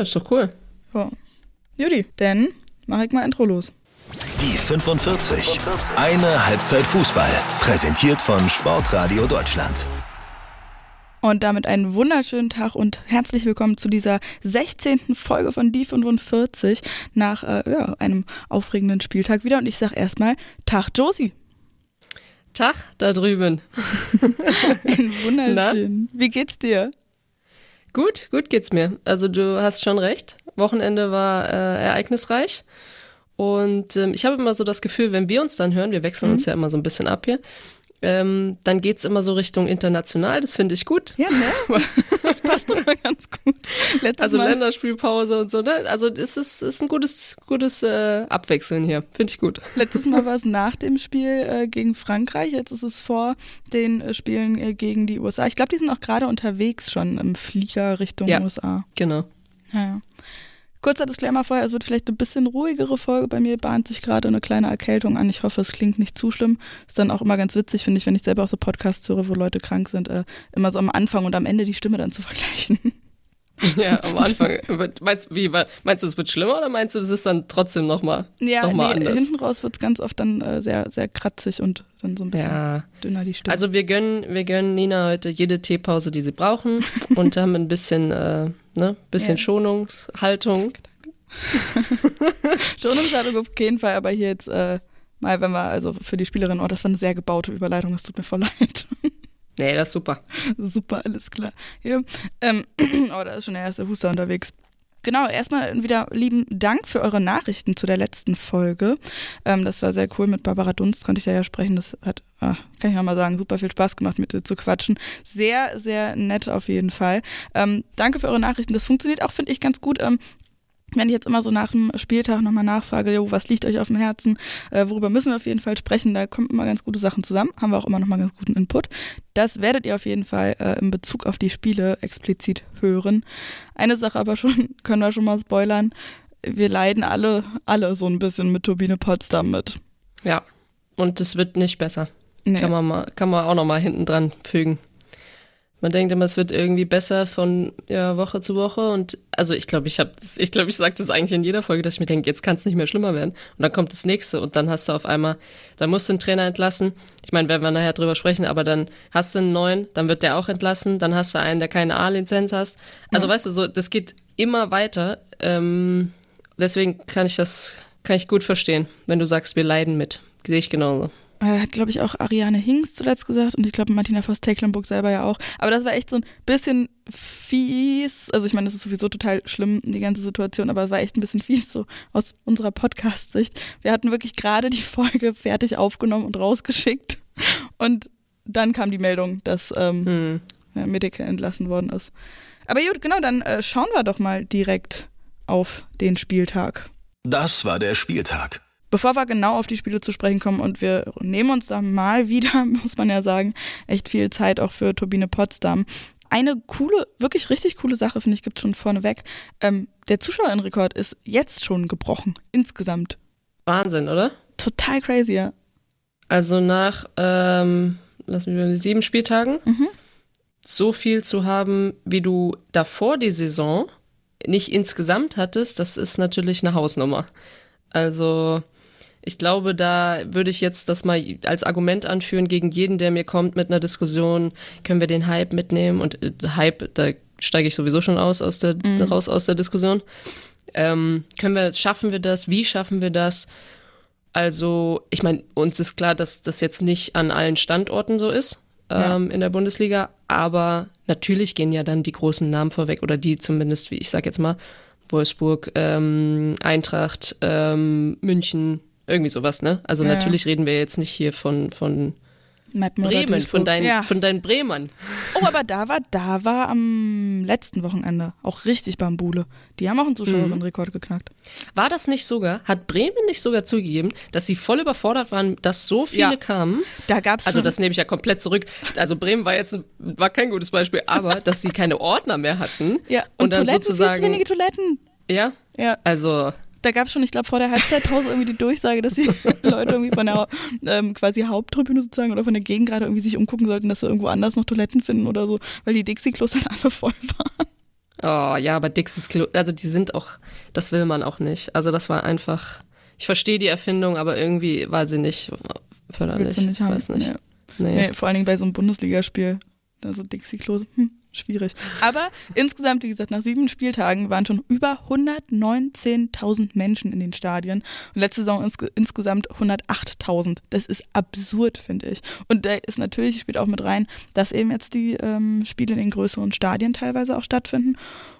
Ja, ist doch cool. Ja. Judy, dann mach ich mal Intro los. Die 45. Eine Halbzeit Fußball. Präsentiert von Sportradio Deutschland. Und damit einen wunderschönen Tag und herzlich willkommen zu dieser 16. Folge von Die 45 nach äh, ja, einem aufregenden Spieltag wieder. Und ich sag erstmal Tag Josie. Tag da drüben. Ein wunderschön. Wie geht's dir? Gut, gut geht's mir. Also du hast schon recht. Wochenende war äh, ereignisreich. Und ähm, ich habe immer so das Gefühl, wenn wir uns dann hören, wir wechseln mhm. uns ja immer so ein bisschen ab hier, ähm, dann geht's immer so Richtung international, das finde ich gut. Ja, ne? das passt immer ganz gut. Letztes also Mal. Länderspielpause und so, ne? Also es ist, ist ein gutes, gutes äh, Abwechseln hier, finde ich gut. Letztes Mal war es nach dem Spiel äh, gegen Frankreich, jetzt ist es vor den äh, Spielen äh, gegen die USA. Ich glaube, die sind auch gerade unterwegs schon im Flieger Richtung ja, USA. Genau. Ja. Kurzer Disclaimer vorher, es wird vielleicht eine bisschen ruhigere Folge. Bei mir bahnt sich gerade eine kleine Erkältung an. Ich hoffe, es klingt nicht zu schlimm. Ist dann auch immer ganz witzig, finde ich, wenn ich selber auch so Podcasts höre, wo Leute krank sind, äh, immer so am Anfang und am Ende die Stimme dann zu vergleichen. Ja, am Anfang. meinst, wie, meinst du, es wird schlimmer oder meinst du, das ist dann trotzdem nochmal ja, noch mal nee, anders? hinten raus wird es ganz oft dann äh, sehr, sehr kratzig und dann so ein bisschen ja. dünner die Stimme. Also wir gönnen, wir gönnen Nina heute jede Teepause, die sie brauchen und haben ein bisschen, äh, ne, bisschen ja. Schonungshaltung. Schonungshaltung auf jeden Fall, aber hier jetzt äh, mal, wenn wir, also für die Spielerin, oh, das war eine sehr gebaute Überleitung, das tut mir voll leid. Nee, das ist super. super, alles klar. Ja, ähm, oh, da ist schon der erste Huster unterwegs. Genau, erstmal wieder lieben Dank für eure Nachrichten zu der letzten Folge. Ähm, das war sehr cool. Mit Barbara Dunst konnte ich ja, ja sprechen. Das hat, ah, kann ich nochmal sagen, super viel Spaß gemacht, mit dir zu quatschen. Sehr, sehr nett auf jeden Fall. Ähm, danke für eure Nachrichten. Das funktioniert auch, finde ich, ganz gut. Ähm, wenn ich jetzt immer so nach dem Spieltag nochmal nachfrage, jo, was liegt euch auf dem Herzen, äh, worüber müssen wir auf jeden Fall sprechen, da kommen immer ganz gute Sachen zusammen, haben wir auch immer nochmal ganz guten Input. Das werdet ihr auf jeden Fall äh, in Bezug auf die Spiele explizit hören. Eine Sache aber schon, können wir schon mal spoilern, wir leiden alle, alle so ein bisschen mit Turbine Potsdam mit. Ja, und es wird nicht besser. Nee. Kann man mal, kann man auch nochmal hinten dran fügen. Man denkt immer, es wird irgendwie besser von ja, Woche zu Woche. Und also ich glaube, ich habe, ich glaube, ich sage das eigentlich in jeder Folge, dass ich mir denke, jetzt kann es nicht mehr schlimmer werden. Und dann kommt das nächste und dann hast du auf einmal, dann musst du einen Trainer entlassen. Ich meine, werden wir nachher drüber sprechen, aber dann hast du einen neuen, dann wird der auch entlassen, dann hast du einen, der keine A-Lizenz hast. Also ja. weißt du, so, das geht immer weiter. Ähm, deswegen kann ich das, kann ich gut verstehen, wenn du sagst, wir leiden mit. Sehe ich genauso. Äh, hat, glaube ich, auch Ariane Hinks zuletzt gesagt und ich glaube Martina Voss-Tecklenburg selber ja auch. Aber das war echt so ein bisschen fies. Also ich meine, das ist sowieso total schlimm, die ganze Situation, aber es war echt ein bisschen fies so aus unserer Podcast-Sicht. Wir hatten wirklich gerade die Folge fertig aufgenommen und rausgeschickt und dann kam die Meldung, dass ähm, hm. ja, Medike entlassen worden ist. Aber gut, genau, dann äh, schauen wir doch mal direkt auf den Spieltag. Das war der Spieltag. Bevor wir genau auf die Spiele zu sprechen kommen und wir nehmen uns da mal wieder, muss man ja sagen, echt viel Zeit auch für Turbine Potsdam. Eine coole, wirklich richtig coole Sache, finde ich, gibt es schon vorneweg. Ähm, der Zuschauerinnenrekord ist jetzt schon gebrochen, insgesamt. Wahnsinn, oder? Total crazy, ja. Also nach, ähm, lass mich mal, sieben Spieltagen, mhm. so viel zu haben, wie du davor die Saison nicht insgesamt hattest, das ist natürlich eine Hausnummer. Also ich glaube, da würde ich jetzt das mal als Argument anführen gegen jeden, der mir kommt mit einer Diskussion, können wir den Hype mitnehmen? Und äh, Hype, da steige ich sowieso schon aus, aus der, mhm. raus aus der Diskussion. Ähm, können wir, schaffen wir das? Wie schaffen wir das? Also, ich meine, uns ist klar, dass das jetzt nicht an allen Standorten so ist ähm, ja. in der Bundesliga, aber natürlich gehen ja dann die großen Namen vorweg oder die zumindest, wie ich sag jetzt mal, Wolfsburg, ähm, Eintracht, ähm, München, irgendwie sowas, ne? Also ja. natürlich reden wir jetzt nicht hier von, von Bremen, von deinen, ja. von deinen Bremern. Oh, aber da war, da war am letzten Wochenende auch richtig Bambule. Die haben auch einen Zuschauerinnenrekord mhm. geknackt. War das nicht sogar, hat Bremen nicht sogar zugegeben, dass sie voll überfordert waren, dass so viele ja. kamen? Da gab's Also das nehme ich ja komplett zurück. Also Bremen war jetzt, war kein gutes Beispiel, aber dass sie keine Ordner mehr hatten. Ja, und, und dann Toiletten, sozusagen. Viel zu wenige Toiletten. Ja? Ja. Also da gab es schon, ich glaube, vor der Halbzeitpause irgendwie die Durchsage, dass die Leute irgendwie von der ähm, quasi Haupttribüne sozusagen oder von der Gegend gerade irgendwie sich umgucken sollten, dass sie irgendwo anders noch Toiletten finden oder so, weil die Dixie-Klos dann alle voll waren. Oh ja, aber Dixis Klo, also die sind auch, das will man auch nicht. Also das war einfach, ich verstehe die Erfindung, aber irgendwie war sie nicht förderlich. Willst du nicht haben? Weiß nicht. Nee. Nee. Nee, vor allen Dingen bei so einem Bundesligaspiel. Also Dixie-Klose, hm, schwierig. Aber insgesamt, wie gesagt, nach sieben Spieltagen waren schon über 119.000 Menschen in den Stadien. Und letzte Saison ins, insgesamt 108.000. Das ist absurd, finde ich. Und da ist natürlich, spielt auch mit rein, dass eben jetzt die ähm, Spiele in den größeren Stadien teilweise auch stattfinden.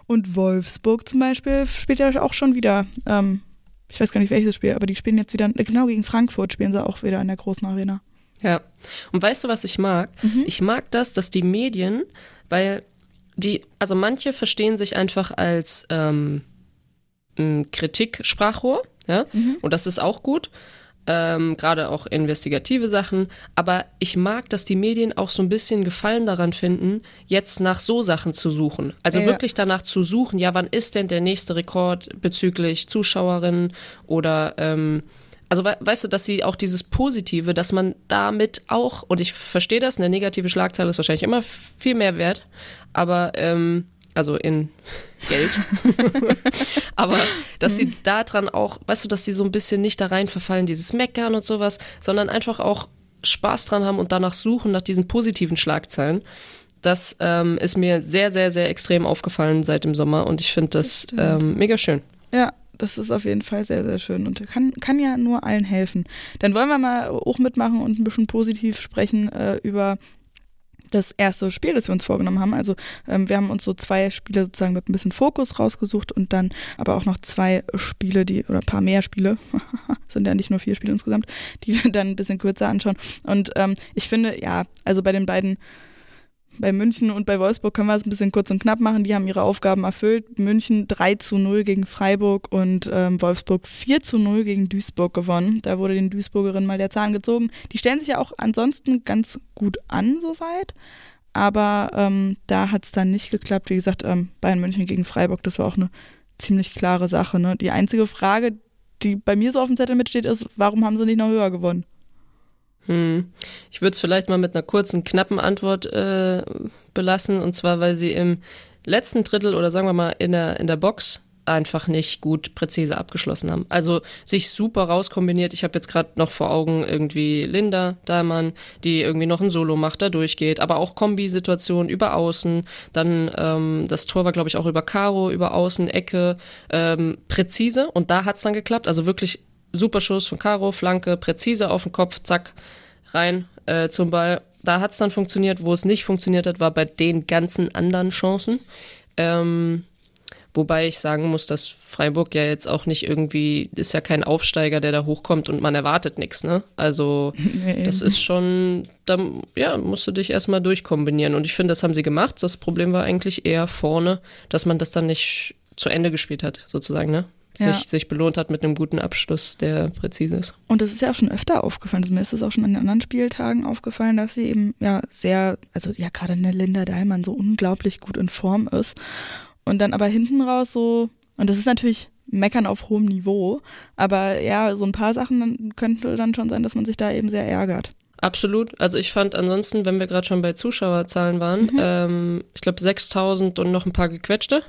Und Wolfsburg zum Beispiel spielt ja auch schon wieder, ähm, ich weiß gar nicht welches Spiel, aber die spielen jetzt wieder, genau gegen Frankfurt spielen sie auch wieder in der großen Arena. Ja. Und weißt du, was ich mag? Ich mag das, dass die Medien, weil die, also manche verstehen sich einfach als ähm, ein Kritik-Sprachrohr, ja, und das ist auch gut. Ähm, gerade auch investigative Sachen. Aber ich mag, dass die Medien auch so ein bisschen Gefallen daran finden, jetzt nach so Sachen zu suchen. Also Ja. wirklich danach zu suchen, ja, wann ist denn der nächste Rekord bezüglich Zuschauerinnen oder ähm, also we weißt du, dass sie auch dieses Positive, dass man damit auch, und ich verstehe das, eine negative Schlagzeile ist wahrscheinlich immer viel mehr wert, aber ähm, also in Geld. aber dass sie daran auch, weißt du, dass sie so ein bisschen nicht da rein verfallen, dieses Meckern und sowas, sondern einfach auch Spaß dran haben und danach suchen, nach diesen positiven Schlagzeilen. Das ähm, ist mir sehr, sehr, sehr extrem aufgefallen seit dem Sommer und ich finde das, stimmt. ähm, mega schön. Ja, das ist auf jeden Fall sehr, sehr schön und kann, kann ja nur allen helfen. Dann wollen wir mal auch mitmachen und ein bisschen positiv sprechen äh, über das erste Spiel, das wir uns vorgenommen haben. Also ähm, wir haben uns so zwei Spiele sozusagen mit ein bisschen Fokus rausgesucht und dann aber auch noch zwei Spiele, die oder ein paar mehr Spiele, sind ja nicht nur vier Spiele insgesamt, die wir dann ein bisschen kürzer anschauen. Und ähm, ich finde, ja, also bei den beiden bei München und bei Wolfsburg können wir es ein bisschen kurz und knapp machen. Die haben ihre Aufgaben erfüllt. München 3 zu 0 gegen Freiburg und ähm, Wolfsburg 4 zu 0 gegen Duisburg gewonnen. Da wurde den Duisburgerinnen mal der Zahn gezogen. Die stellen sich ja auch ansonsten ganz gut an, soweit. Aber ähm, da hat es dann nicht geklappt. Wie gesagt, ähm, Bayern München gegen Freiburg, das war auch eine ziemlich klare Sache. Ne? Die einzige Frage, die bei mir so auf dem Zettel mitsteht, ist, warum haben sie nicht noch höher gewonnen? Hm. Ich würde es vielleicht mal mit einer kurzen, knappen Antwort äh, belassen. Und zwar, weil sie im letzten Drittel oder sagen wir mal in der, in der Box einfach nicht gut präzise abgeschlossen haben. Also sich super rauskombiniert. Ich habe jetzt gerade noch vor Augen irgendwie Linda Dahlmann, die irgendwie noch ein Solo macht, da durchgeht, aber auch Kombisituation über Außen. Dann ähm, das Tor war, glaube ich, auch über Karo, über Außen, Ecke, ähm, präzise. Und da hat's dann geklappt. Also wirklich super Schuss von Caro, Flanke, präzise auf den Kopf, zack, rein äh, zum Ball. Da hat's dann funktioniert. Wo es nicht funktioniert hat, war bei den ganzen anderen Chancen. Ähm, wobei ich sagen muss, dass Freiburg ja jetzt auch nicht irgendwie, ist ja kein Aufsteiger, der da hochkommt und man erwartet nichts, ne? Also Nee, das ist schon, da ja, musst du dich erstmal durchkombinieren. Und ich finde, das haben sie gemacht. Das Problem war eigentlich eher vorne, dass man das dann nicht zu Ende gespielt hat, sozusagen, ne? Ja. Sich, sich belohnt hat mit einem guten Abschluss, der präzise ist. Und das ist ja auch schon öfter aufgefallen. Also mir ist es auch schon an den anderen Spieltagen aufgefallen, dass sie eben ja sehr, also ja gerade eine Linda Dahlmann so unglaublich gut in Form ist. Und dann aber hinten raus so, und das ist natürlich Meckern auf hohem Niveau, aber ja, so ein paar Sachen dann könnte dann schon sein, dass man sich da eben sehr ärgert. Absolut. Also ich fand ansonsten, wenn wir gerade schon bei Zuschauerzahlen waren, ähm, ich glaube 6000 und noch ein paar gequetschte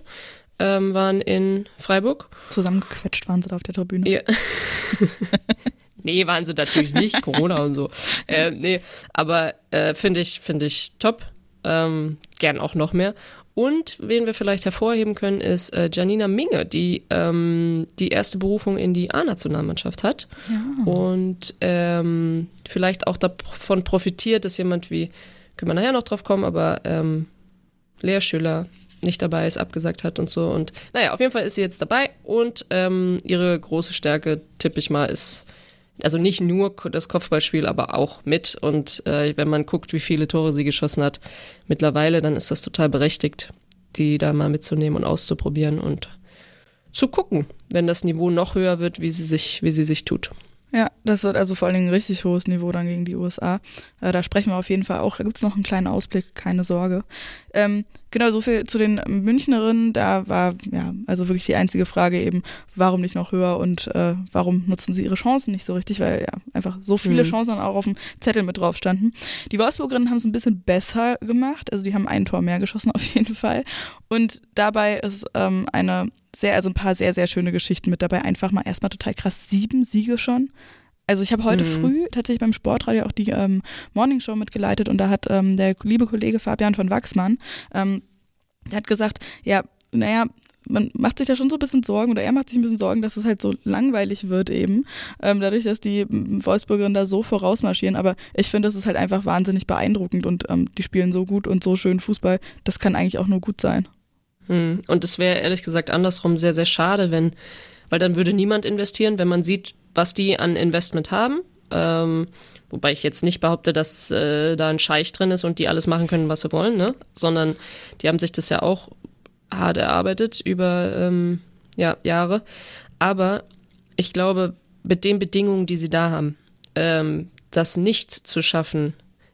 ähm, waren in Freiburg. Zusammengequetscht waren sie da auf der Tribüne. Ja. nee, waren sie natürlich nicht, Corona und so. Äh, nee, aber äh, finde ich, finde ich top. Ähm, gern auch noch mehr. Und wen wir vielleicht hervorheben können, ist äh, Janina Minge, die ähm, die erste Berufung in die A-Nationalmannschaft hat. Und ähm, vielleicht auch davon profitiert, dass jemand wie, können wir nachher noch drauf kommen, aber ähm, Lea Schüler nicht dabei ist, abgesagt hat und so. Und naja, auf jeden Fall ist sie jetzt dabei und ähm, ihre große Stärke, tippe ich mal, ist also nicht nur das Kopfballspiel, aber auch mit. Und äh, wenn man guckt, wie viele Tore sie geschossen hat mittlerweile, dann ist das total berechtigt, die da mal mitzunehmen und auszuprobieren und zu gucken, wenn das Niveau noch höher wird, wie sie sich, wie sie sich tut. Ja, das wird also vor allen Dingen ein richtig hohes Niveau dann gegen die USA. Äh, da sprechen wir auf jeden Fall auch. Da gibt's noch einen kleinen Ausblick, keine Sorge. Ähm, Genau, so viel zu den Münchnerinnen. Da war ja also wirklich die einzige Frage eben, warum nicht noch höher und äh, warum nutzen sie ihre Chancen nicht so richtig, weil ja einfach so viele mhm. Chancen auch auf dem Zettel mit drauf standen. Die Wolfsburgerinnen haben es ein bisschen besser gemacht, also die haben ein Tor mehr geschossen auf jeden Fall. Und dabei ist ähm, eine sehr, also ein paar sehr, sehr schöne Geschichten mit dabei. Einfach mal erstmal total krass, sieben Siege schon. Also ich habe heute mhm. früh tatsächlich beim Sportradio auch die ähm, Morningshow mitgeleitet und da hat ähm, der liebe Kollege Fabian von Wachsmann, ähm, der hat gesagt, ja, naja, man macht sich da schon so ein bisschen Sorgen oder er macht sich ein bisschen Sorgen, dass es halt so langweilig wird eben, ähm, dadurch, dass die Wolfsburgerinnen da so vorausmarschieren. Aber ich finde, das ist halt einfach wahnsinnig beeindruckend und ähm, die spielen so gut und so schön Fußball. Das kann eigentlich auch nur gut sein. Hm. Und es wäre ehrlich gesagt andersrum sehr, sehr schade, wenn, weil dann würde niemand investieren, wenn man sieht, was die an Investment haben. Ähm, wobei ich jetzt nicht behaupte, dass äh, da ein Scheich drin ist und die alles machen können, was sie wollen, ne? Sondern die haben sich das ja auch hart erarbeitet über ähm, ja, Jahre. Aber ich glaube, mit den Bedingungen, die sie da haben, ähm, das nicht zu schaffen,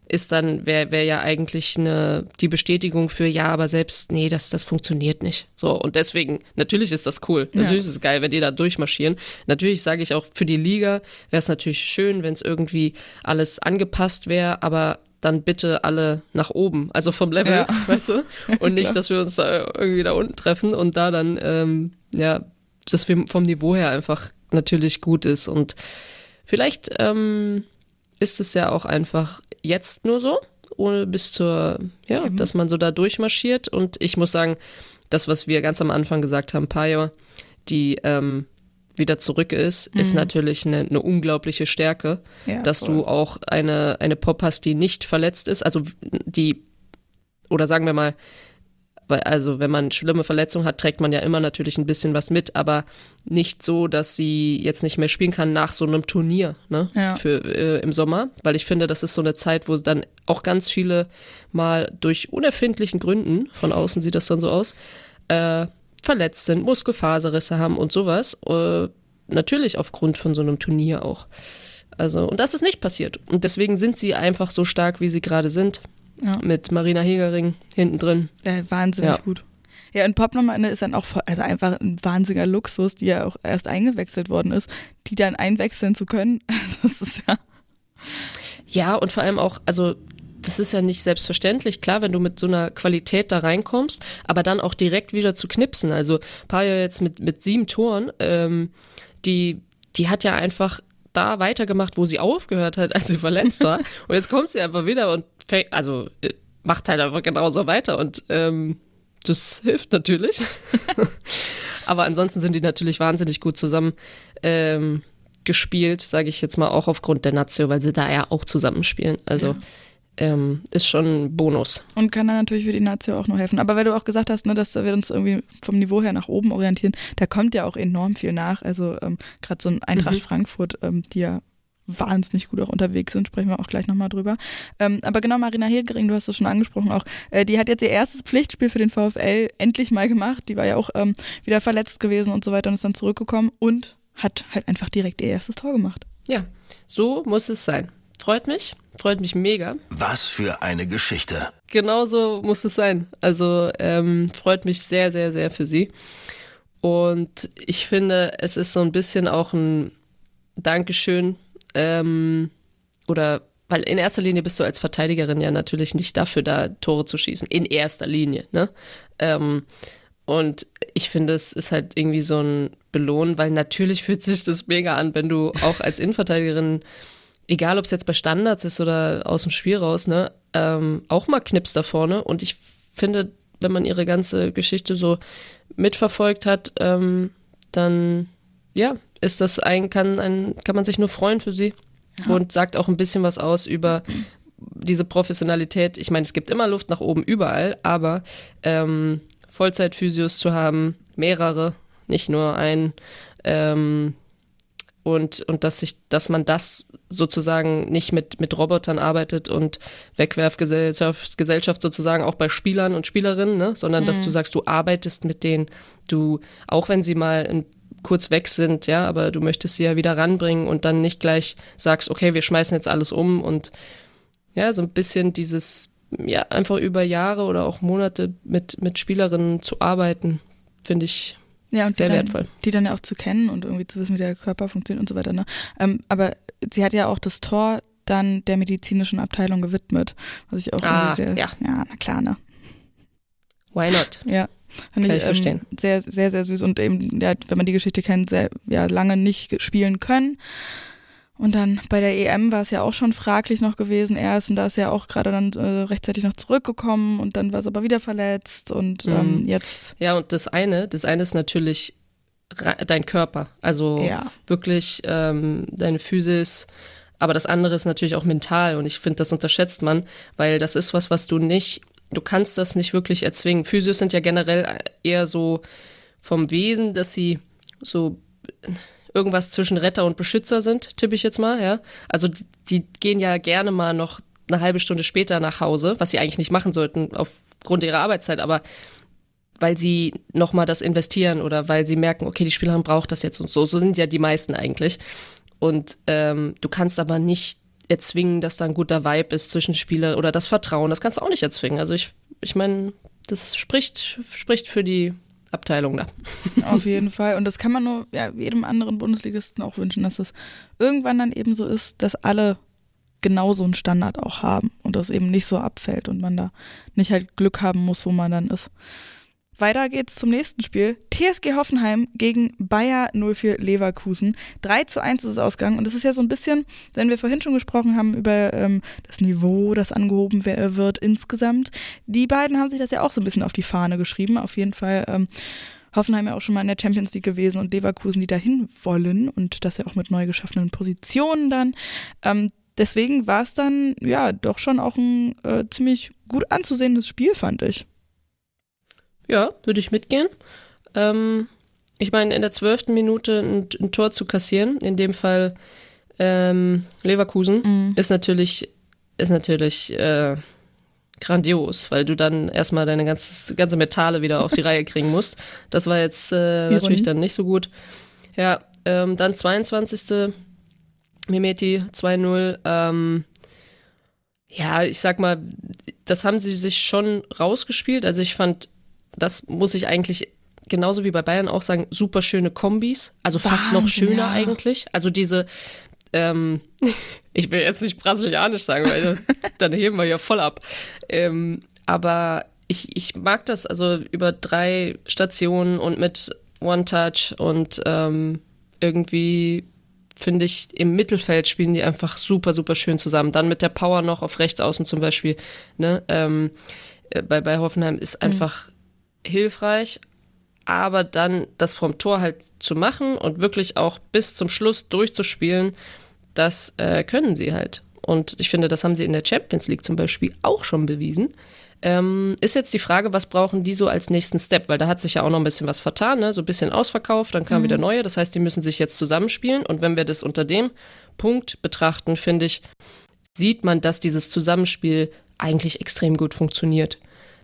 ist dann, wäre wär ja eigentlich eine, die Bestätigung für, ja, aber selbst, nee, das, das funktioniert nicht. So, und deswegen, natürlich ist das cool. Ja. Natürlich ist es geil, wenn die da durchmarschieren. Natürlich sage ich auch, für die Liga wäre es natürlich schön, wenn es irgendwie alles angepasst wäre, aber dann bitte alle nach oben, also vom Level, ja. weißt du? Und nicht, dass wir uns da irgendwie da unten treffen und da dann, ähm, ja, dass wir vom Niveau her einfach natürlich gut ist. Und vielleicht ähm, ist es ja auch einfach jetzt nur so, ohne bis zur, ja, Eben. dass man so da durchmarschiert. Und ich muss sagen, das, was wir ganz am Anfang gesagt haben, Payo, die ähm, wieder zurück ist, mhm. ist natürlich eine, eine unglaubliche Stärke, ja, dass voll. du auch eine, eine Pop hast, die nicht verletzt ist, also die, oder sagen wir mal, also wenn man schlimme Verletzungen hat, trägt man ja immer natürlich ein bisschen was mit, aber nicht so, dass sie jetzt nicht mehr spielen kann nach so einem Turnier, ne? Ja. Für äh, im Sommer. Weil ich finde, das ist so eine Zeit, wo dann auch ganz viele mal durch unerfindlichen Gründen, von außen sieht das dann so aus, äh, verletzt sind, Muskelfaserrisse haben und sowas. Äh, natürlich aufgrund von so einem Turnier auch. Also, und das ist nicht passiert. Und deswegen sind sie einfach so stark, wie sie gerade sind. Ja. Mit Marina Hegering hinten drin. Ja, wahnsinnig ja. gut. Ja, und Popnummer ist dann auch also einfach ein wahnsinniger Luxus, die ja auch erst eingewechselt worden ist, die dann einwechseln zu können. Das ist ja. Ja, und vor allem auch, also das ist ja nicht selbstverständlich, klar, wenn du mit so einer Qualität da reinkommst, aber dann auch direkt wieder zu knipsen. Also Paya jetzt mit, mit sieben Toren, ähm, die, die hat ja einfach da weitergemacht, wo sie aufgehört hat, als sie verletzt war. und jetzt kommt sie einfach wieder und also äh, macht halt einfach genauso weiter und ähm, das hilft natürlich. Aber ansonsten sind die natürlich wahnsinnig gut zusammen ähm, gespielt, sage ich jetzt mal auch aufgrund der Nazio, weil sie da ja auch zusammenspielen. Also ja. ähm, ist schon ein Bonus. Und kann dann natürlich für die Nazio auch noch helfen. Aber weil du auch gesagt hast, ne, dass wir uns irgendwie vom Niveau her nach oben orientieren, da kommt ja auch enorm viel nach. Also ähm, gerade so ein Eintracht mhm. Frankfurt, ähm, die ja wahnsinnig gut auch unterwegs sind, sprechen wir auch gleich nochmal drüber. Ähm, aber genau, Marina Hegering, du hast es schon angesprochen auch, äh, die hat jetzt ihr erstes Pflichtspiel für den VfL endlich mal gemacht. Die war ja auch ähm, wieder verletzt gewesen und so weiter und ist dann zurückgekommen und hat halt einfach direkt ihr erstes Tor gemacht. Ja, so muss es sein. Freut mich, freut mich mega. Was für eine Geschichte. Genau so muss es sein. Also ähm, freut mich sehr, sehr, sehr für sie. Und ich finde, es ist so ein bisschen auch ein Dankeschön ähm, oder weil in erster Linie bist du als Verteidigerin ja natürlich nicht dafür da, Tore zu schießen. In erster Linie, ne? Ähm, und ich finde, es ist halt irgendwie so ein Belohn, weil natürlich fühlt sich das mega an, wenn du auch als Innenverteidigerin, egal ob es jetzt bei Standards ist oder aus dem Spiel raus, ne, ähm, auch mal knippst da vorne. Und ich finde, wenn man ihre ganze Geschichte so mitverfolgt hat, ähm, dann ja, ist das ein, kann, ein, kann man sich nur freuen für sie ja. und sagt auch ein bisschen was aus über diese Professionalität. Ich meine, es gibt immer Luft nach oben überall, aber ähm, Vollzeitphysios zu haben, mehrere, nicht nur ein, ähm, und, und dass sich, dass man das sozusagen nicht mit, mit Robotern arbeitet und Wegwerfgesellschaft Gesellschaft sozusagen auch bei Spielern und Spielerinnen, ne? sondern mhm. dass du sagst, du arbeitest mit denen, du, auch wenn sie mal ein kurz weg sind, ja, aber du möchtest sie ja wieder ranbringen und dann nicht gleich sagst, okay, wir schmeißen jetzt alles um und ja, so ein bisschen dieses ja, einfach über Jahre oder auch Monate mit, mit Spielerinnen zu arbeiten, finde ich ja, und sehr die dann, wertvoll. Die dann ja auch zu kennen und irgendwie zu wissen, wie der Körper funktioniert und so weiter. Ne? Ähm, aber sie hat ja auch das Tor dann der medizinischen Abteilung gewidmet, was ich auch Ah, sehr, ja. ja, na klar, ne? Why not? Ja. Kann ich verstehen. Sehr, sehr, sehr süß und eben, ja, wenn man die Geschichte kennt, sehr, ja, lange nicht spielen können. Und dann bei der EM war es ja auch schon fraglich noch gewesen erst und da ist ja auch gerade dann äh, rechtzeitig noch zurückgekommen und dann war es aber wieder verletzt und ähm, Mhm. jetzt, Ja, und das eine, das eine ist natürlich dein Körper, also ja, wirklich ähm, deine Physis, aber das andere ist natürlich auch mental und ich finde, das unterschätzt man, weil das ist was, was du nicht, du kannst das nicht wirklich erzwingen. Physios sind ja generell eher so vom Wesen, dass sie so irgendwas zwischen Retter und Beschützer sind, tippe ich jetzt mal, ja. Also die, die gehen ja gerne mal noch eine halbe Stunde später nach Hause, was sie eigentlich nicht machen sollten aufgrund ihrer Arbeitszeit, aber weil sie nochmal das investieren oder weil sie merken, okay, die Spielerin braucht das jetzt und so. So sind ja die meisten eigentlich. Und ähm, du kannst aber nicht erzwingen, dass da ein guter Vibe ist zwischen Spieler oder das Vertrauen. Das kannst du auch nicht erzwingen. Also ich, ich meine, das spricht, spricht für die Abteilung da. auf jeden Fall. Und das kann man nur ja, jedem anderen Bundesligisten auch wünschen, dass es irgendwann dann eben so ist, dass alle genau so einen Standard auch haben und das eben nicht so abfällt und man da nicht halt Glück haben muss, wo man dann ist. Weiter geht's zum nächsten Spiel. TSG Hoffenheim gegen Bayer 04 Leverkusen. 3 zu 1 ist es ausgegangen. Und das ist ja so ein bisschen, wenn wir vorhin schon gesprochen haben über ähm, das Niveau, das angehoben wird insgesamt. Die beiden haben sich das ja auch so ein bisschen auf die Fahne geschrieben. Auf jeden Fall ähm, Hoffenheim ja auch schon mal in der Champions League gewesen und Leverkusen, die dahin wollen. Und das ja auch mit neu geschaffenen Positionen dann. Ähm, deswegen war es dann ja doch schon auch ein äh, ziemlich gut anzusehendes Spiel, fand ich. Ja, würde ich mitgehen. Ähm, ich meine, in der zwölften Minute ein, ein Tor zu kassieren, in dem Fall ähm, Leverkusen, Mhm. ist natürlich, ist natürlich äh, grandios, weil du dann erstmal deine ganze, ganze Metalle wieder auf die Reihe kriegen musst. Das war jetzt äh, natürlich dann nicht so gut. Ja, ähm, dann 22. Mimeti 2-0. Ähm, ja, ich sag mal, das haben sie sich schon rausgespielt. Also ich fand, das muss ich eigentlich genauso wie bei Bayern auch sagen, super schöne Kombis. Also fast noch Wahnsinn, schöner ja. eigentlich. Also diese, ähm, ich will jetzt nicht brasilianisch sagen, weil dann heben wir ja voll ab. Ähm, aber ich, ich mag das also über drei Stationen und mit One Touch und ähm, irgendwie finde ich, im Mittelfeld spielen die einfach super, super schön zusammen. Dann mit der Power noch auf rechts außen zum Beispiel, ne, ähm, äh, bei, bei Hoffenheim ist einfach hilfreich, aber dann das vom Tor halt zu machen und wirklich auch bis zum Schluss durchzuspielen, das äh, können sie halt. Und ich finde, das haben sie in der Champions League zum Beispiel auch schon bewiesen. Ähm, ist jetzt die Frage, was brauchen die so als nächsten Step? Weil da hat sich ja auch noch ein bisschen was vertan, ne? so ein bisschen ausverkauft, dann kam wieder neue. Das heißt, die müssen sich jetzt zusammenspielen. Und wenn wir das unter dem Punkt betrachten, finde ich, sieht man, dass dieses Zusammenspiel eigentlich extrem gut funktioniert.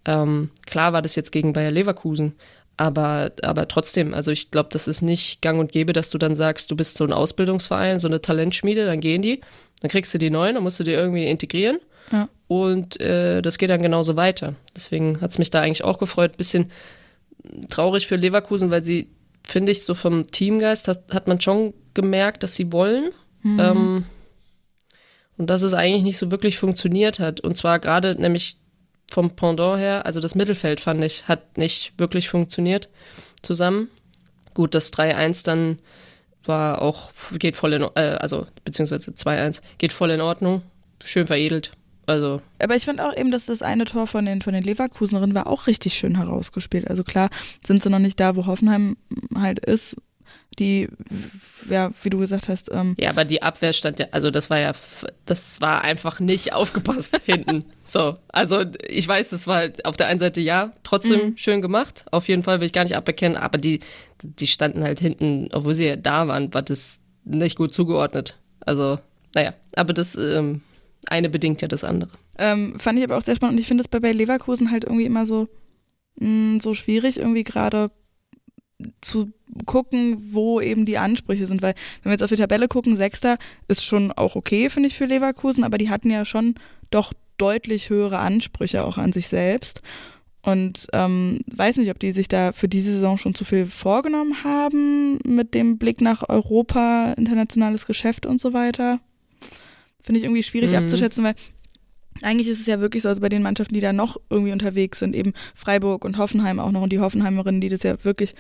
Ähm, klar war das jetzt gegen Bayer Leverkusen, aber, aber trotzdem, also ich glaube, das ist nicht gang und gäbe, dass du dann sagst, du bist so ein Ausbildungsverein, so eine Talentschmiede, dann gehen die, dann kriegst du die neuen, dann musst du die irgendwie integrieren. Ja. Und äh, das geht dann genauso weiter. Deswegen hat es mich da eigentlich auch gefreut. Bisschen traurig für Leverkusen, weil sie, finde ich, so vom Teamgeist hat, hat man schon gemerkt, dass sie wollen. Ähm, und dass es eigentlich nicht so wirklich funktioniert hat. Und zwar gerade nämlich vom Pendant her, also das Mittelfeld fand ich, hat nicht wirklich funktioniert zusammen. Gut, das 3-1 dann war auch, geht voll in, äh, also beziehungsweise 2-1, geht voll in Ordnung. Schön veredelt. Also, Aber ich fand auch eben, dass das eine Tor von den, von den Leverkusenerinnen war auch richtig schön herausgespielt. Also klar sind sie noch nicht da, wo Hoffenheim halt ist. Die, ja, wie du gesagt hast, ähm, ja, aber die Abwehr stand ja, also das war ja, das war einfach nicht aufgepasst hinten. So, also ich weiß, das war auf der einen Seite ja, trotzdem schön gemacht. Auf jeden Fall will ich gar nicht abbekennen, aber die, die standen halt hinten, obwohl sie ja da waren, war das nicht gut zugeordnet. Also, naja, aber das ähm, eine bedingt ja das andere. ähm, fand ich aber auch sehr spannend. Und ich finde es bei, bei Leverkusen halt irgendwie immer so, mh, so schwierig, irgendwie gerade zu gucken, wo eben die Ansprüche sind. Weil, wenn wir jetzt auf die Tabelle gucken, Sechster ist schon auch okay, finde ich, für Leverkusen, aber die hatten ja schon doch deutlich höhere Ansprüche auch an sich selbst. Und ähm, weiß nicht, ob die sich da für diese Saison schon zu viel vorgenommen haben mit dem Blick nach Europa, internationales Geschäft und so weiter. Finde ich irgendwie schwierig mhm. abzuschätzen, weil eigentlich ist es ja wirklich so, also bei den Mannschaften, die da noch irgendwie unterwegs sind, eben Freiburg und Hoffenheim auch noch und die Hoffenheimerinnen, die das ja wirklich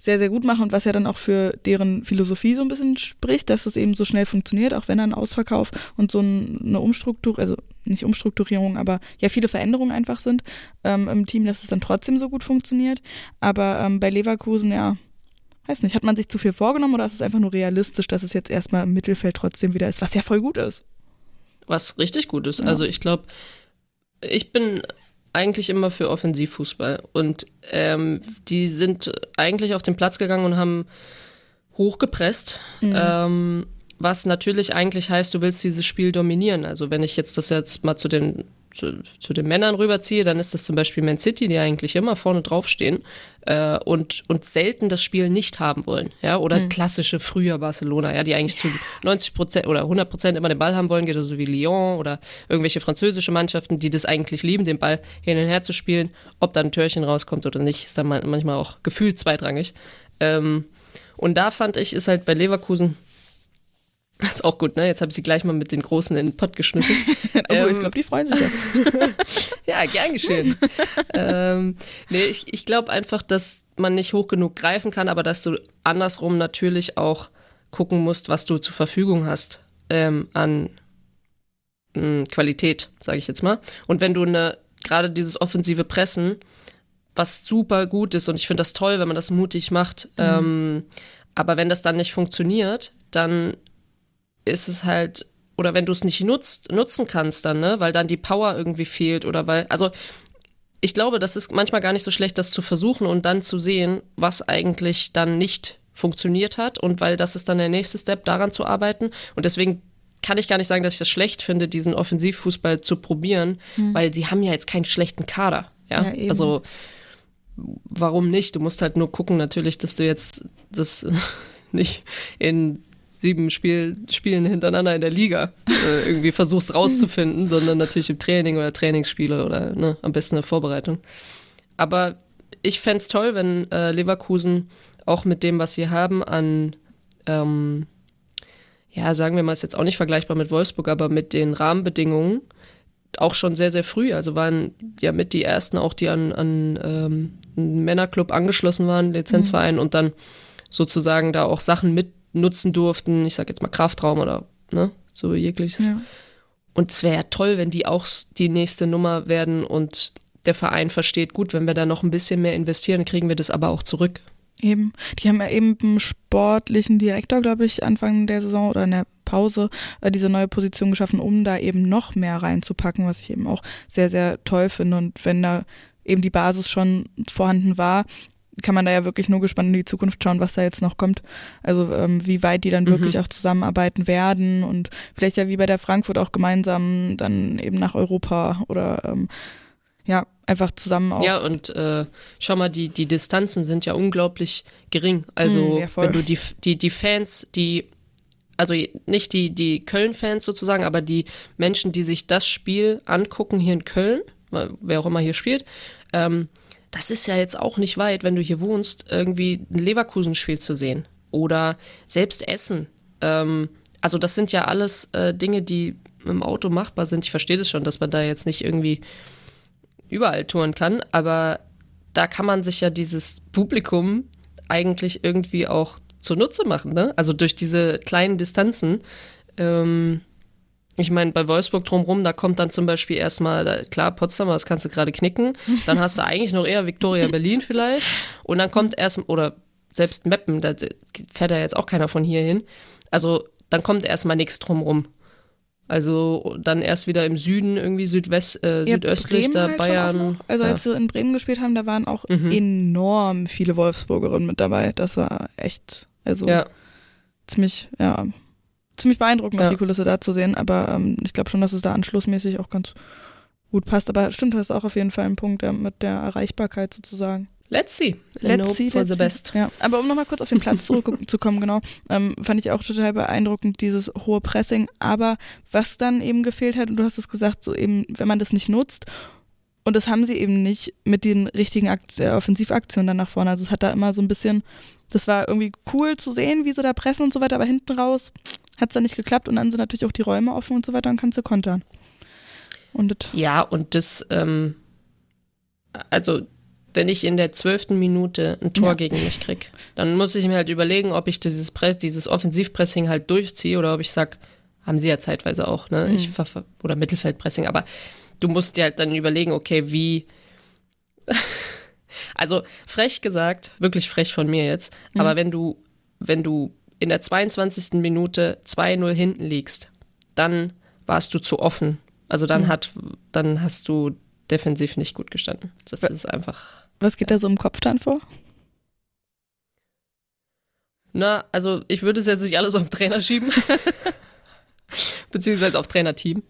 sehr, sehr gut machen und was ja dann auch für deren Philosophie so ein bisschen spricht, dass es eben so schnell funktioniert, auch wenn ein Ausverkauf und so eine Umstrukturierung, also nicht Umstrukturierung, aber ja viele Veränderungen einfach sind ähm, im Team, dass es dann trotzdem so gut funktioniert. Aber ähm, bei Leverkusen, ja, weiß nicht, hat man sich zu viel vorgenommen oder ist es einfach nur realistisch, dass es jetzt erstmal im Mittelfeld trotzdem wieder ist, was ja voll gut ist? Was richtig gut ist. Ja. Also ich glaube, ich bin eigentlich immer für Offensivfußball. Und ähm, die sind eigentlich auf den Platz gegangen und haben hochgepresst. Mhm. Ähm, was natürlich eigentlich heißt, du willst dieses Spiel dominieren. Also wenn ich jetzt das jetzt mal zu den zu, zu den Männern rüberziehe, dann ist das zum Beispiel Man City, die eigentlich immer vorne draufstehen äh, und, und selten das Spiel nicht haben wollen. Ja, oder mhm. klassische früher Barcelona, ja, die eigentlich zu 90 Prozent oder 100 Prozent immer den Ball haben wollen, geht so wie Lyon oder irgendwelche französische Mannschaften, die das eigentlich lieben, den Ball hin und her zu spielen. Ob da ein Türchen rauskommt oder nicht, ist dann manchmal auch gefühlt zweitrangig. Ähm, und da fand ich, ist halt bei Leverkusen das ist auch gut, ne? Jetzt habe ich sie gleich mal mit den Großen in den Pott geschmissen. oh, ähm, ich glaube, die freuen sich ja. ja, gern geschehen. ähm, nee, ich, ich glaube einfach, dass man nicht hoch genug greifen kann, aber dass du andersrum natürlich auch gucken musst, was du zur Verfügung hast ähm, an mh, hm, Qualität, sage ich jetzt mal. Und wenn du eine, gerade dieses offensive Pressen, was super gut ist, und ich finde das toll, wenn man das mutig macht, mhm. ähm, aber wenn das dann nicht funktioniert, dann ist es halt, oder wenn du es nicht nutzt, nutzen kannst dann, ne, weil dann die Power irgendwie fehlt oder weil, also ich glaube, das ist manchmal gar nicht so schlecht, das zu versuchen und dann zu sehen, was eigentlich dann nicht funktioniert hat und weil das ist dann der nächste Step, daran zu arbeiten und deswegen kann ich gar nicht sagen, dass ich das schlecht finde, diesen Offensivfußball zu probieren, mhm. weil sie haben ja jetzt keinen schlechten Kader, ja, ja also warum nicht? Du musst halt nur gucken natürlich, dass du jetzt das nicht in sieben Spiel, Spielen hintereinander in der Liga äh, irgendwie versuchst rauszufinden, sondern natürlich im Training oder Trainingsspiele oder ne, am besten in der Vorbereitung. Aber ich fände es toll, wenn äh, Leverkusen auch mit dem, was sie haben, an, ähm, ja, sagen wir mal, ist jetzt auch nicht vergleichbar mit Wolfsburg, aber mit den Rahmenbedingungen auch schon sehr, sehr früh, also waren ja mit die ersten auch, die an, an ähm, einen Männerclub angeschlossen waren, Lizenzverein mhm. und dann sozusagen da auch Sachen mit nutzen durften. Ich sag jetzt mal Kraftraum oder ne, so jegliches. Ja. Und es wäre ja toll, wenn die auch die nächste Nummer werden und der Verein versteht, gut, wenn wir da noch ein bisschen mehr investieren, kriegen wir das aber auch zurück. Eben. Die haben ja eben einen sportlichen Direktor, glaube ich, Anfang der Saison oder in der Pause äh, diese neue Position geschaffen, um da eben noch mehr reinzupacken, was ich eben auch sehr, sehr toll finde. Und wenn da eben die Basis schon vorhanden war, kann man da ja wirklich nur gespannt in die Zukunft schauen, was da jetzt noch kommt. Also ähm, wie weit die dann mhm. wirklich auch zusammenarbeiten werden und vielleicht ja wie bei der Frankfurt auch gemeinsam dann eben nach Europa oder ähm, ja, einfach zusammen auch. Ja, und äh, schau mal, die, die Distanzen sind ja unglaublich gering. Also mhm, ja, wenn du die, die, die Fans, die also nicht die, die Köln-Fans sozusagen, aber die Menschen, die sich das Spiel angucken hier in Köln, wer auch immer hier spielt, ähm, das ist ja jetzt auch nicht weit, wenn du hier wohnst, irgendwie ein Leverkusen-Spiel zu sehen. Oder selbst Essen. Ähm, also das sind ja alles äh, Dinge, die im Auto machbar sind. Ich verstehe das schon, dass man da jetzt nicht irgendwie überall touren kann, aber da kann man sich ja dieses Publikum eigentlich irgendwie auch zunutze machen, ne? Also durch diese kleinen Distanzen. Ähm, ich meine, bei Wolfsburg drumherum, da kommt dann zum Beispiel erstmal, klar, Potsdam, das kannst du gerade knicken. Dann hast du eigentlich noch eher Victoria Berlin vielleicht. Und dann kommt erst, oder selbst Meppen, da fährt ja jetzt auch keiner von hier hin. Also dann kommt erstmal nichts drumherum. Also dann erst wieder im Süden, irgendwie Südwest, äh, südöstlich, Bremen da halt Bayern. Also ja. als sie in Bremen gespielt haben, da waren auch mhm. enorm viele Wolfsburgerinnen mit dabei. Das war echt, also ja. ziemlich, ja, ziemlich beeindruckend, ja. die Kulisse da zu sehen. Aber ähm, ich glaube schon, dass es da anschlussmäßig auch ganz gut passt. Aber stimmt, du hast auch auf jeden Fall einen Punkt ja, mit der Erreichbarkeit sozusagen. let's see. Let's hope see, for let's the see. best. Ja, aber um nochmal kurz auf den Platz zurückzukommen, genau, ähm, fand ich auch total beeindruckend, dieses hohe Pressing. Aber was dann eben gefehlt hat, und du hast es gesagt, so eben, wenn man das nicht nutzt, und das haben sie eben nicht mit den richtigen Akt äh, Offensivaktionen dann nach vorne. Also es hat da immer so ein bisschen, das war irgendwie cool zu sehen, wie sie da pressen und so weiter, aber hinten raus hat es dann nicht geklappt und dann sind natürlich auch die Räume offen und so weiter und kannst du kontern. Und Ja, und das, ähm, also wenn ich in der zwölften Minute ein Tor Ja. gegen mich krieg, dann muss ich mir halt überlegen, ob ich dieses Press, dieses Offensivpressing halt durchziehe oder ob ich sag, haben sie ja zeitweise auch, ne? Ich ver- ver- oder Mittelfeldpressing, aber du musst dir halt dann überlegen, okay, wie also frech gesagt, wirklich frech von mir jetzt, aber wenn du wenn du in der 22. Minute 2-0 hinten liegst, dann warst du zu offen. Also dann hat dann hast du defensiv nicht gut gestanden. Das ist einfach was geht da so im Kopf dann vor? Na, also ich würde es jetzt nicht alles auf den Trainer schieben. Beziehungsweise auf Trainerteam.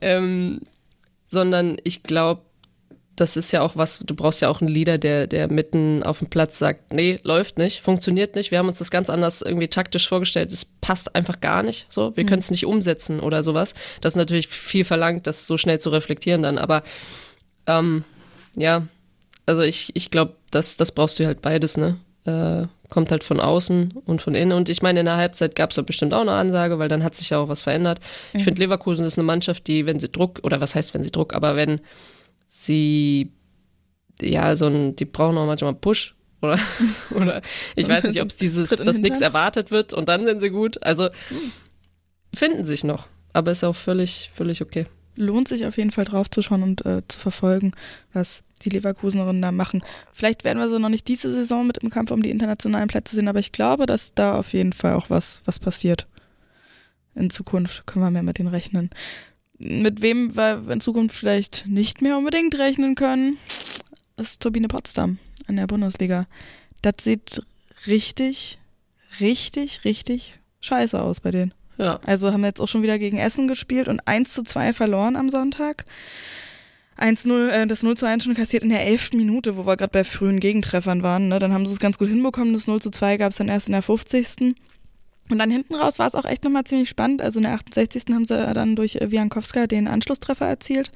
Ähm, sondern ich glaube, das ist ja auch was, du brauchst ja auch einen Leader, der, der mitten auf dem Platz sagt, nee, läuft nicht, funktioniert nicht, wir haben uns das ganz anders irgendwie taktisch vorgestellt, es passt einfach gar nicht, so, wir können es nicht umsetzen oder sowas. Das ist natürlich viel verlangt, das so schnell zu reflektieren dann, aber ähm, ja, also ich, ich glaube, das, das brauchst du halt beides, ne? Äh, kommt halt von außen und von innen. Und ich meine, in der Halbzeit gab es da bestimmt auch eine Ansage, weil dann hat sich ja auch was verändert. Ich finde, Leverkusen ist eine Mannschaft, die, wenn sie Druck, oder was heißt, wenn sie Druck, aber wenn sie, ja, so ein, die brauchen auch manchmal Push. Oder, oder ich weiß nicht, ob es dieses, dass nichts erwartet wird und dann sind sie gut. Also finden sich noch. Aber ist auch völlig, völlig okay. lohnt sich auf jeden Fall drauf zu schauen und äh, zu verfolgen, was die Leverkusenerinnen da machen. Vielleicht werden wir sie noch nicht diese Saison mit im Kampf um die internationalen Plätze sehen, aber ich glaube, dass da auf jeden Fall auch was, was passiert. In Zukunft können wir mehr mit denen rechnen. Mit wem wir in Zukunft vielleicht nicht mehr unbedingt rechnen können, ist Turbine Potsdam in der Bundesliga. Das sieht richtig, richtig, richtig scheiße aus bei denen. Ja. Also haben wir jetzt auch schon wieder gegen Essen gespielt und 1 zu 2 verloren am Sonntag. 1-0, äh, das 0 zu 1 schon kassiert in der 11. Minute, wo wir gerade bei frühen Gegentreffern waren. Ne? Dann haben sie es ganz gut hinbekommen. Das 0 zu 2 gab es dann erst in der 50. Und dann hinten raus war es auch echt nochmal ziemlich spannend. Also in der 68. haben sie dann durch äh, Wiankowska den Anschlusstreffer erzielt.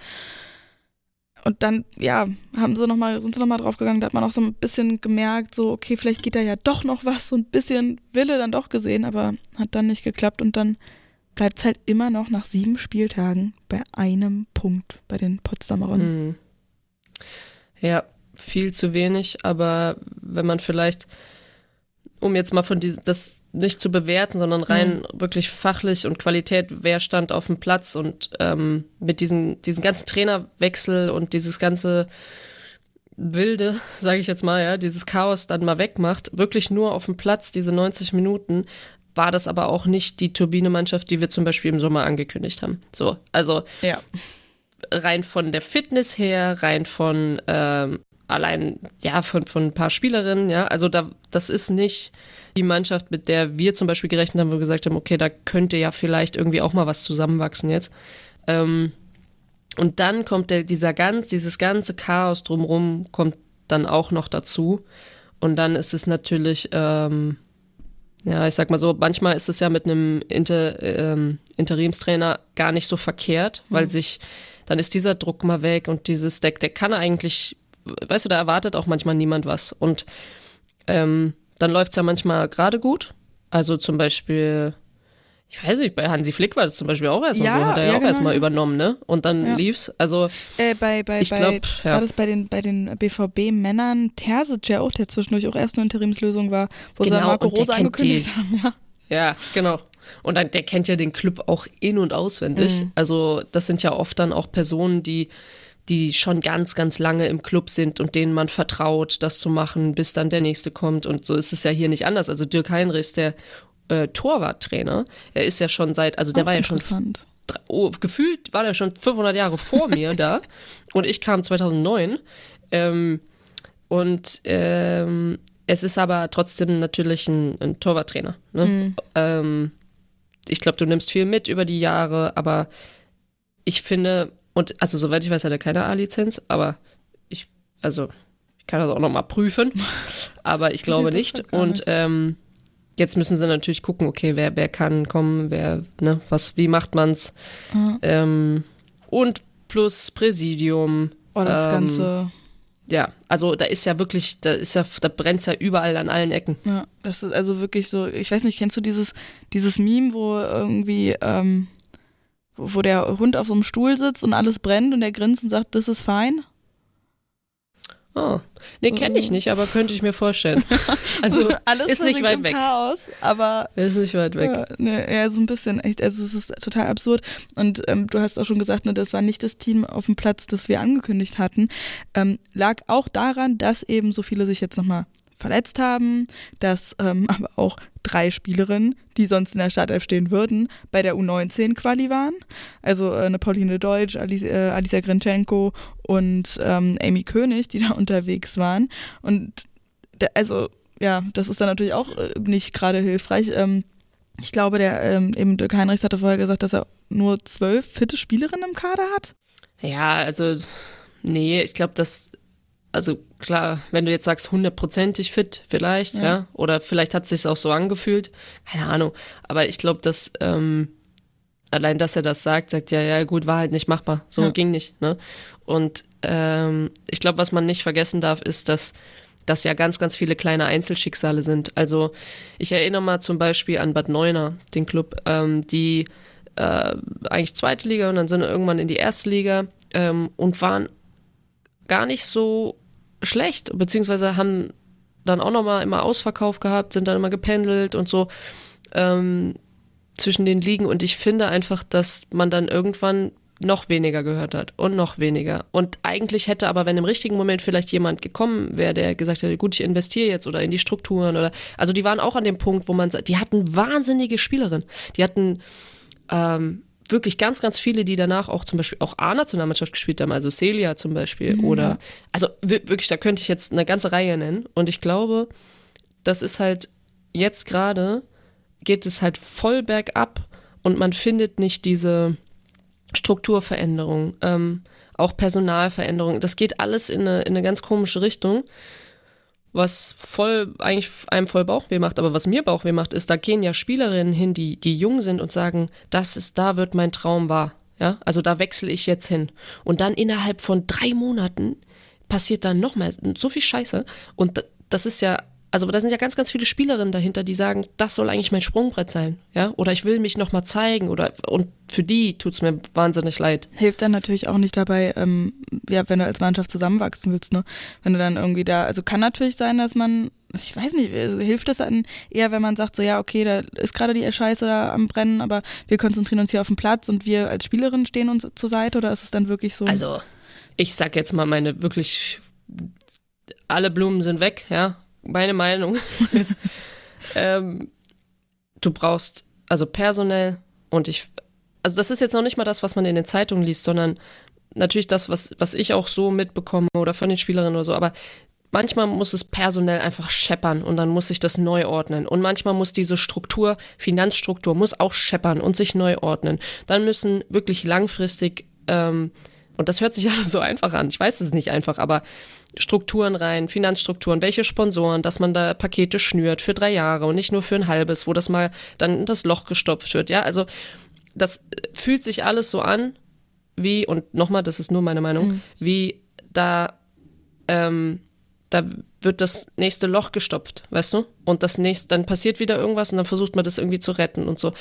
Und dann, ja, haben sie noch mal, sind sie nochmal draufgegangen, da hat man auch so ein bisschen gemerkt, so, okay, vielleicht geht da ja doch noch was, so ein bisschen Wille dann doch gesehen, aber hat dann nicht geklappt und dann bleibt es halt immer noch nach sieben Spieltagen bei einem Punkt bei den Potsdamerinnen. Hm. Ja, viel zu wenig, aber wenn man vielleicht, um jetzt mal von diesem, das nicht zu bewerten, sondern rein wirklich fachlich und Qualität, wer stand auf dem Platz und ähm, mit diesem, diesen ganzen Trainerwechsel und dieses ganze Wilde, sage ich jetzt mal, ja, dieses Chaos dann mal wegmacht, wirklich nur auf dem Platz, diese 90 Minuten, war das aber auch nicht die Turbine-Mannschaft, die wir zum Beispiel im Sommer angekündigt haben. So, also Ja. rein von der Fitness her, rein von ähm, allein, ja, von, von ein paar Spielerinnen, ja, also da, das ist nicht die Mannschaft, mit der wir zum Beispiel gerechnet haben, wo wir gesagt haben, okay, da könnte ja vielleicht irgendwie auch mal was zusammenwachsen jetzt. Ähm, und dann kommt der, dieser ganz, dieses ganze Chaos drumrum kommt dann auch noch dazu. Und dann ist es natürlich, ähm, ja, ich sag mal so, manchmal ist es ja mit einem Inter, ähm, Interimstrainer gar nicht so verkehrt, weil sich, dann ist dieser Druck mal weg und dieses Deck, der kann eigentlich, weißt du, da erwartet auch manchmal niemand was. Und ähm, dann läuft's ja manchmal gerade gut. Also zum Beispiel, ich weiß nicht, bei Hansi Flick war das zum Beispiel auch erstmal Ja, so, hat er ja, auch genau, erstmal übernommen, ne? Und dann Ja. lief's. Also Äh, bei, bei, Ich bei, glaub, ja. war das bei den, bei den BVB-Männern Terzic ja auch, der zwischendurch auch erst eine Interimslösung war, wo sie Genau, dann Marco Rose angekündigt die- haben, ja. Ja, genau. Und dann, der kennt ja den Club auch in- und auswendig. Mhm. Also das sind ja oft dann auch Personen, die, die schon ganz, ganz lange im Club sind und denen man vertraut, das zu machen, bis dann der nächste kommt. Und so ist es ja hier nicht anders. Also Dirk Heinrichs, der äh, Torwarttrainer, er ist ja schon seit, also der Auch war ja schon oh, gefühlt war der schon 500 Jahre vor mir da und ich kam 2009 ähm, und ähm, es ist aber trotzdem natürlich ein, ein Torwarttrainer. Ne? Ähm, ich glaube, du nimmst viel mit über die Jahre, aber ich finde und also soweit ich weiß, hat er keine A-Lizenz, aber ich also Ich kann das auch nochmal prüfen, aber ich glaube nicht. Und ähm, jetzt müssen sie natürlich gucken, okay, wer, wer kann kommen, wer, ne, was, wie macht man's? Mhm. Ähm, und plus Präsidium. Oh, das ähm, Ganze. Ja, also da ist ja wirklich, da ist ja, da brennt's ja überall an allen Ecken. Ja, das ist also wirklich so, ich weiß nicht, kennst du dieses, dieses Meme, wo irgendwie, ähm, wo der Hund auf so einem Stuhl sitzt und alles brennt und der grinst und sagt, das ist fein? Oh. Nee, kenne ich nicht, aber könnte ich mir vorstellen. Also Alles ist nicht weit weg. Chaos, aber ist nicht weit weg. Ja, ne, ja, so ein bisschen echt. Also es ist total absurd. Und ähm, du hast auch schon gesagt, ne, das war nicht das Team auf dem Platz, das wir angekündigt hatten. Ähm, lag auch daran, dass eben so viele sich jetzt nochmal verletzt haben, dass ähm, aber auch drei Spielerinnen, die sonst in der Startelf stehen würden, bei der U19-Quali waren. Also äh, eine Pauline Deutsch, Alice, äh, Alicia Grinchenko und ähm, Amy König, die da unterwegs waren. Und da, also ja, das ist dann natürlich auch äh, nicht gerade hilfreich. Ähm, ich glaube, der ähm, eben Dirk Heinrichs hatte vorher gesagt, dass er nur zwölf fitte Spielerinnen im Kader hat. Ja, also nee, ich glaube, dass also klar, wenn du jetzt sagst, hundertprozentig fit, vielleicht, ja. ja. Oder vielleicht hat es sich auch so angefühlt. Keine Ahnung. Aber ich glaube, dass ähm, allein, dass er das sagt, sagt ja, ja, gut, war halt nicht machbar. So ja. ging nicht. Ne? Und ähm, ich glaube, was man nicht vergessen darf, ist, dass das ja ganz, ganz viele kleine Einzelschicksale sind. Also ich erinnere mal zum Beispiel an Bad Neuner, den Club, ähm, die äh, eigentlich zweite Liga und dann sind irgendwann in die erste Liga ähm, und waren gar nicht so schlecht, beziehungsweise haben dann auch nochmal immer Ausverkauf gehabt, sind dann immer gependelt und so ähm, zwischen den Ligen und ich finde einfach, dass man dann irgendwann noch weniger gehört hat und noch weniger. Und eigentlich hätte aber, wenn im richtigen Moment vielleicht jemand gekommen wäre, der gesagt hätte, gut, ich investiere jetzt oder in die Strukturen oder, also die waren auch an dem Punkt, wo man, die hatten wahnsinnige Spielerinnen. Die hatten ähm, wirklich ganz, ganz viele, die danach auch zum Beispiel auch A-Nationalmannschaft gespielt haben, also Celia zum Beispiel mhm. oder, also wirklich, da könnte ich jetzt eine ganze Reihe nennen. Und ich glaube, das ist halt jetzt gerade, geht es halt voll bergab und man findet nicht diese Strukturveränderung, ähm, auch Personalveränderung. Das geht alles in eine, in eine ganz komische Richtung was voll, eigentlich einem voll Bauchweh macht. Aber was mir Bauchweh macht, ist, da gehen ja Spielerinnen hin, die, die jung sind und sagen, das ist, da wird mein Traum wahr. Ja, also da wechsle ich jetzt hin. Und dann innerhalb von drei Monaten passiert dann nochmal so viel Scheiße. Und das ist ja also da sind ja ganz, ganz viele Spielerinnen dahinter, die sagen, das soll eigentlich mein Sprungbrett sein, ja, oder ich will mich nochmal zeigen oder und für die tut's mir wahnsinnig leid. Hilft dann natürlich auch nicht dabei, ähm, ja, wenn du als Mannschaft zusammenwachsen willst, ne? Wenn du dann irgendwie da, also kann natürlich sein, dass man, ich weiß nicht, also hilft es dann eher, wenn man sagt, so ja, okay, da ist gerade die Scheiße da am Brennen, aber wir konzentrieren uns hier auf den Platz und wir als Spielerin stehen uns zur Seite oder ist es dann wirklich so? Also, ich sag jetzt mal meine wirklich alle Blumen sind weg, ja meine Meinung ist, ähm, du brauchst also personell und ich, also das ist jetzt noch nicht mal das, was man in den Zeitungen liest, sondern natürlich das, was, was ich auch so mitbekomme oder von den Spielerinnen oder so, aber manchmal muss es personell einfach scheppern und dann muss sich das neu ordnen. Und manchmal muss diese Struktur, Finanzstruktur, muss auch scheppern und sich neu ordnen. Dann müssen wirklich langfristig, ähm, und das hört sich alles so einfach an, ich weiß es ist nicht einfach, aber Strukturen rein, Finanzstrukturen, welche Sponsoren, dass man da Pakete schnürt für drei Jahre und nicht nur für ein halbes, wo das mal dann in das Loch gestopft wird. Ja, also das fühlt sich alles so an, wie, und nochmal, das ist nur meine Meinung, mhm. wie da, ähm, da wird das nächste Loch gestopft, weißt du? Und das nächste, dann passiert wieder irgendwas und dann versucht man das irgendwie zu retten und so.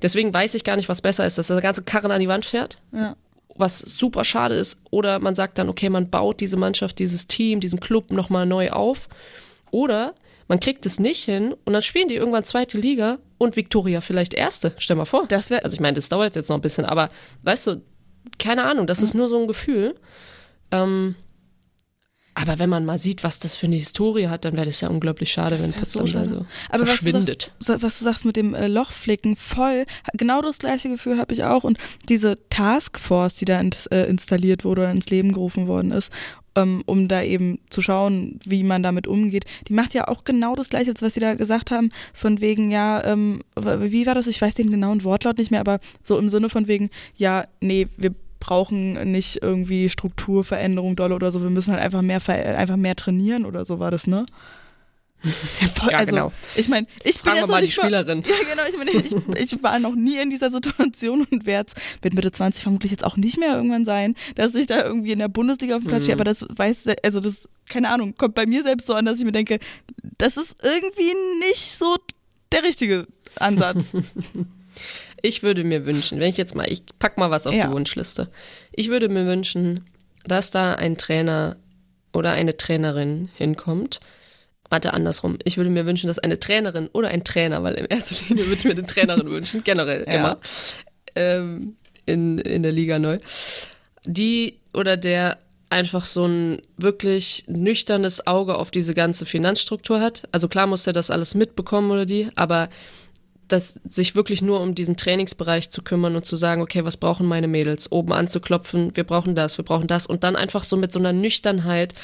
Deswegen weiß ich gar nicht, was besser ist, dass der ganze Karren an die Wand fährt. Ja was super schade ist. Oder man sagt dann, okay, man baut diese Mannschaft, dieses Team, diesen Club nochmal neu auf. Oder man kriegt es nicht hin und dann spielen die irgendwann zweite Liga und Victoria vielleicht erste. Stell mal vor. Das also ich meine, das dauert jetzt noch ein bisschen, aber weißt du, keine Ahnung, das ist nur so ein Gefühl. Ähm, aber wenn man mal sieht, was das für eine Historie hat, dann wäre das ja unglaublich schade, das wenn Potsdam so da so Aber verschwindet. Was du, sagst, was du sagst mit dem äh, Lochflicken, voll, genau das gleiche Gefühl habe ich auch. Und diese Taskforce, die da äh, installiert wurde oder ins Leben gerufen worden ist, ähm, um da eben zu schauen, wie man damit umgeht, die macht ja auch genau das gleiche, als was sie da gesagt haben, von wegen, ja, ähm, wie war das? Ich weiß den genauen Wortlaut nicht mehr, aber so im Sinne von wegen, ja, nee, wir brauchen nicht irgendwie Strukturveränderung doll oder so, wir müssen halt einfach mehr, einfach mehr trainieren oder so war das, ne? Ist ja voll, Ja, also, genau. Ich meine, ich Fragen bin jetzt mal die nicht mal- Spielerin. Ja, genau. Ich meine, ich, ich war noch nie in dieser Situation und werde es mit Mitte 20 vermutlich jetzt auch nicht mehr irgendwann sein, dass ich da irgendwie in der Bundesliga auf dem Platz stehe. Mhm. Aber das weiß, also das, keine Ahnung, kommt bei mir selbst so an, dass ich mir denke, das ist irgendwie nicht so der richtige Ansatz. Ich würde mir wünschen, wenn ich jetzt mal, ich pack mal was auf Ja. die Wunschliste. Ich würde mir wünschen, dass da ein Trainer oder eine Trainerin hinkommt. Warte, andersrum. Ich würde mir wünschen, dass eine Trainerin oder ein Trainer, weil in erster Linie würde ich mir eine Trainerin wünschen, generell Ja. immer, ähm, in, in der Liga neu, die oder der einfach so ein wirklich nüchternes Auge auf diese ganze Finanzstruktur hat. Also klar muss er das alles mitbekommen oder die, aber das sich wirklich nur um diesen Trainingsbereich zu kümmern und zu sagen, okay, was brauchen meine Mädels? Oben anzuklopfen, wir brauchen das, wir brauchen das und dann einfach so mit so einer Nüchternheit,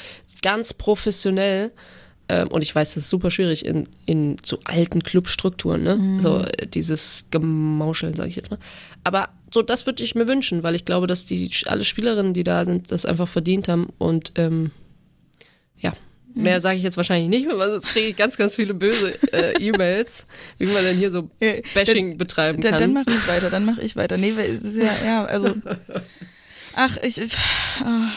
ganz professionell, ähm, und ich weiß, das ist super schwierig in, in so alten Clubstrukturen, ne? So äh, dieses Gemauscheln, sage ich jetzt mal. Aber so, das würde ich mir wünschen, weil ich glaube, dass die alle Spielerinnen, die da sind, das einfach verdient haben und ähm. Mehr sage ich jetzt wahrscheinlich nicht mehr, weil sonst kriege ich ganz, ganz viele böse äh, E-Mails, wie man denn hier so Bashing betreiben Dann, kann. dann mache ich weiter, dann mache ich weiter. Nee, ja, ja, also. Ach, ich äh,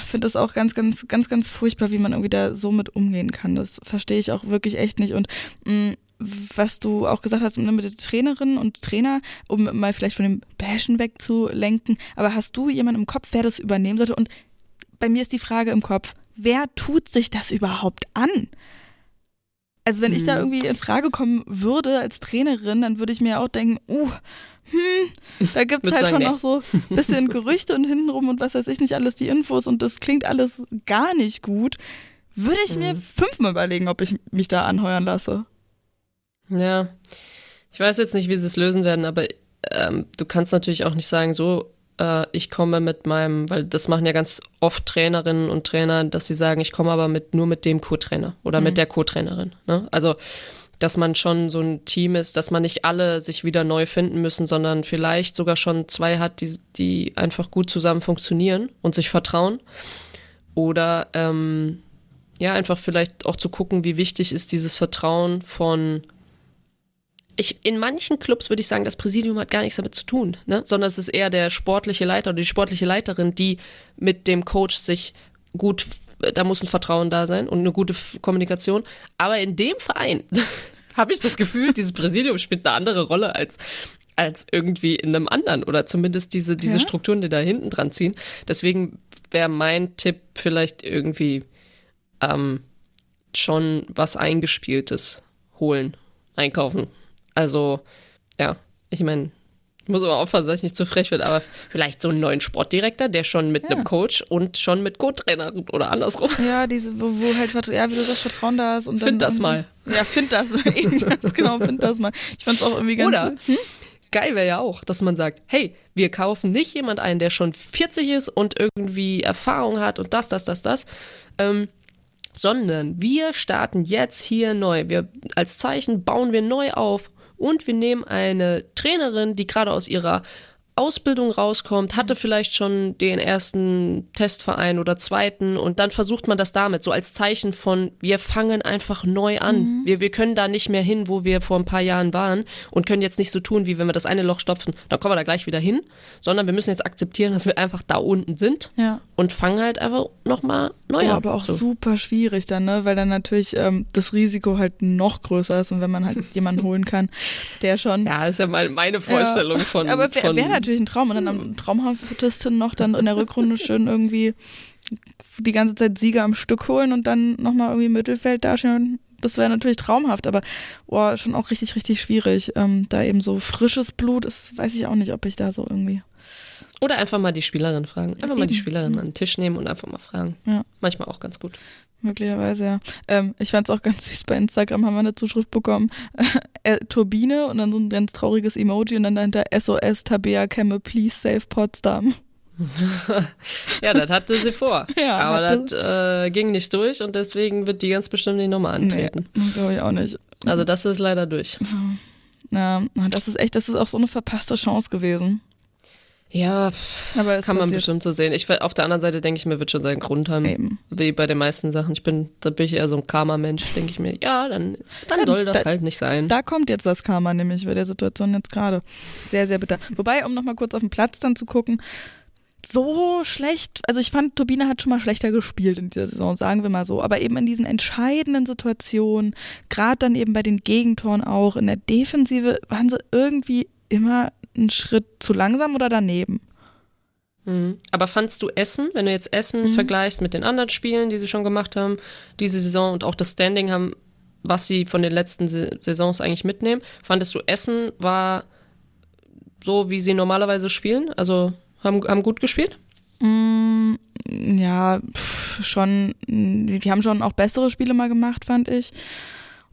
finde das auch ganz, ganz, ganz, ganz furchtbar, wie man irgendwie da so mit umgehen kann. Das verstehe ich auch wirklich echt nicht. Und mh, was du auch gesagt hast ne, mit der Trainerin und Trainer, um mal vielleicht von dem Bashen wegzulenken, aber hast du jemanden im Kopf, wer das übernehmen sollte? Und bei mir ist die Frage im Kopf, wer tut sich das überhaupt an? Also wenn ich da Hm. irgendwie in Frage kommen würde als Trainerin, dann würde ich mir auch denken, uh, hm, da gibt's Würdest halt schon nee. noch so ein bisschen Gerüchte und hintenrum und was weiß ich nicht alles, die Infos und das klingt alles gar nicht gut. Würde ich mir Mhm. fünfmal überlegen, ob ich mich da anheuern lasse. Ja, ich weiß jetzt nicht, wie sie es lösen werden, aber ähm, du kannst natürlich auch nicht sagen, so, äh, ich komme mit meinem, weil das machen ja ganz oft Trainerinnen und Trainer, dass sie sagen, ich komme aber mit nur mit dem Co-Trainer oder mit der Co-Trainerin. Ne? Also, dass man schon so ein Team ist, dass man nicht alle sich wieder neu finden müssen, sondern vielleicht sogar schon zwei hat, die, die einfach gut zusammen funktionieren und sich vertrauen. Oder ähm, ja, einfach vielleicht auch zu gucken, wie wichtig ist dieses Vertrauen von ich, in manchen Clubs würde ich sagen, das Präsidium hat gar nichts damit zu tun, ne? sondern es ist eher der sportliche Leiter oder die sportliche Leiterin, die mit dem Coach sich gut, da muss ein Vertrauen da sein und eine gute Kommunikation. Aber in dem Verein habe ich das Gefühl, dieses Präsidium spielt eine andere Rolle als als irgendwie in einem anderen oder zumindest diese, diese Ja? Strukturen, die da hinten dran ziehen. Deswegen wäre mein Tipp vielleicht irgendwie ähm, schon was Eingespieltes holen, einkaufen. Also, ja, ich meine, ich muss aber aufpassen, dass ich nicht zu frech werde, aber vielleicht so einen neuen Sportdirektor, der schon mit Ja. einem Coach und schon mit Co-Trainer oder andersrum. Ja, diese, wo, wo halt, ja, wie du das Vertrauen da ist. Und dann Find das irgendwie- mal. Ja, find das. Eben, ganz genau, find das mal. Ich fand's auch irgendwie ganz. Oder geil wäre ja auch, dass man sagt, hey, wir kaufen nicht jemand ein, der schon 40 ist und irgendwie Erfahrung hat und das, das, das, das, ähm, sondern wir starten jetzt hier neu. Wir als Zeichen bauen wir neu auf und wir nehmen eine Trainerin, die gerade aus ihrer Ausbildung rauskommt, hatte vielleicht schon den ersten Testverein oder zweiten und dann versucht man das damit, so als Zeichen von, wir fangen einfach neu an. Wir, wir können da nicht mehr hin, wo wir vor ein paar Jahren waren und können jetzt nicht so tun, wie wenn wir das eine Loch stopfen, dann kommen wir da gleich wieder hin, sondern wir müssen jetzt akzeptieren, dass wir einfach da unten sind Ja. und fangen halt einfach nochmal neu Ja, an. aber auch So. super schwierig dann, ne? Weil dann natürlich ähm, das Risiko halt noch größer ist und wenn man halt jemanden holen kann, der schon. Ja, ist ja meine, meine Vorstellung Ja. von. Aber wäre von wär natürlich ein Traum und dann am traumhaftesten noch dann in der Rückrunde schön irgendwie die ganze Zeit Sieger am Stück holen und dann nochmal irgendwie Mittelfeld dastehen. Das wäre natürlich traumhaft, aber oh, schon auch richtig, richtig schwierig. Ähm, da eben so frisches Blut ist, weiß ich auch nicht, ob ich da so irgendwie. Oder einfach mal die Spielerin fragen. Einfach mal die. Spielerin an den Tisch nehmen und einfach mal fragen. Ja. Manchmal auch ganz gut. Möglicherweise, ja. Ähm, ich fand es auch ganz süß bei Instagram, haben wir eine Zuschrift bekommen. Äh, Turbine und dann so ein ganz trauriges Emoji und dann dahinter SOS Tabea Kemme, please save Potsdam. Ja, das hatte sie vor. Ja, Aber das äh, ging nicht durch und deswegen wird die ganz bestimmt nicht nochmal antreten. Nee, glaube ich auch nicht. Also das ist leider durch. Na, das ist echt, das ist auch so eine verpasste Chance gewesen. Ja, Aber kann man passiert. bestimmt so sehen. Ich, auf der anderen Seite denke ich mir, wird schon seinen Grund haben. Eben. Wie bei den meisten Sachen. Ich bin, da bin ich eher so ein Karma-Mensch, denke ich mir, ja, dann, dann Ja, soll das da- halt nicht sein. Da kommt jetzt das Karma nämlich bei der Situation jetzt gerade. Sehr, sehr bitter. Wobei, um nochmal kurz auf den Platz dann zu gucken, so schlecht, also ich fand, Turbine hat schon mal schlechter gespielt in dieser Saison, sagen wir mal so. Aber eben in diesen entscheidenden Situationen, gerade dann eben bei den Gegentoren auch, in der Defensive, waren sie irgendwie immer einen Schritt zu langsam oder daneben. Mhm. Aber fandst du Essen, wenn du jetzt Essen Mhm. vergleichst mit den anderen Spielen, die sie schon gemacht haben, diese Saison und auch das Standing haben, was sie von den letzten Sa- Saisons eigentlich mitnehmen, fandest du Essen war so, wie sie normalerweise spielen? Also haben, haben gut gespielt? Mm, ja, pff, schon, die, die haben schon auch bessere Spiele mal gemacht, fand ich.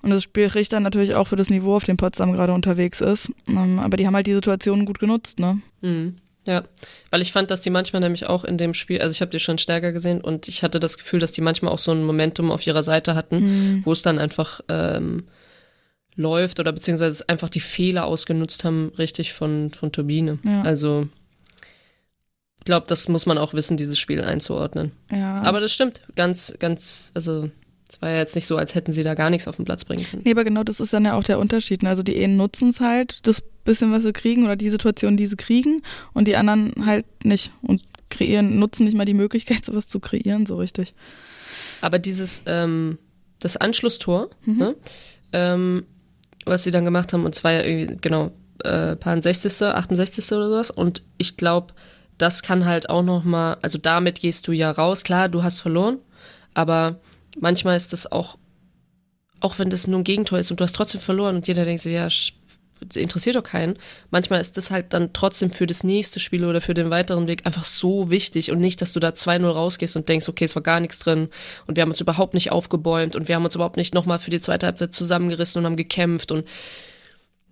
Und das spricht dann natürlich auch für das Niveau, auf dem Potsdam gerade unterwegs ist. Ähm, aber die haben halt die Situation gut genutzt, ne? Mhm. Ja, weil ich fand, dass die manchmal nämlich auch in dem Spiel, also ich habe die schon stärker gesehen und ich hatte das Gefühl, dass die manchmal auch so ein Momentum auf ihrer Seite hatten, Mhm. wo es dann einfach ähm, läuft oder beziehungsweise einfach die Fehler ausgenutzt haben, richtig von, von Turbine. Ja. Also ich glaube, das muss man auch wissen, dieses Spiel einzuordnen. Ja. Aber das stimmt, ganz, ganz, also es war ja jetzt nicht so, als hätten sie da gar nichts auf den Platz bringen können. Nee, aber genau das ist dann ja auch der Unterschied. Ne? Also die einen nutzen es halt, das bisschen, was sie kriegen oder die Situation, die sie kriegen und die anderen halt nicht und kreieren, nutzen nicht mal die Möglichkeit, sowas zu kreieren, so richtig. Aber dieses, ähm, das Anschlusstor, Mhm. ne, ähm, was sie dann gemacht haben, und zwar ja irgendwie, genau, äh, paar 60., 68. oder sowas. Und ich glaube, das kann halt auch noch mal, also damit gehst du ja raus. Klar, du hast verloren, aber manchmal ist das auch, auch wenn das nur ein Gegentor ist und du hast trotzdem verloren und jeder denkt so, ja, interessiert doch keinen. Manchmal ist das halt dann trotzdem für das nächste Spiel oder für den weiteren Weg einfach so wichtig und nicht, dass du da 2-0 rausgehst und denkst, okay, es war gar nichts drin und wir haben uns überhaupt nicht aufgebäumt und wir haben uns überhaupt nicht nochmal für die zweite Halbzeit zusammengerissen und haben gekämpft und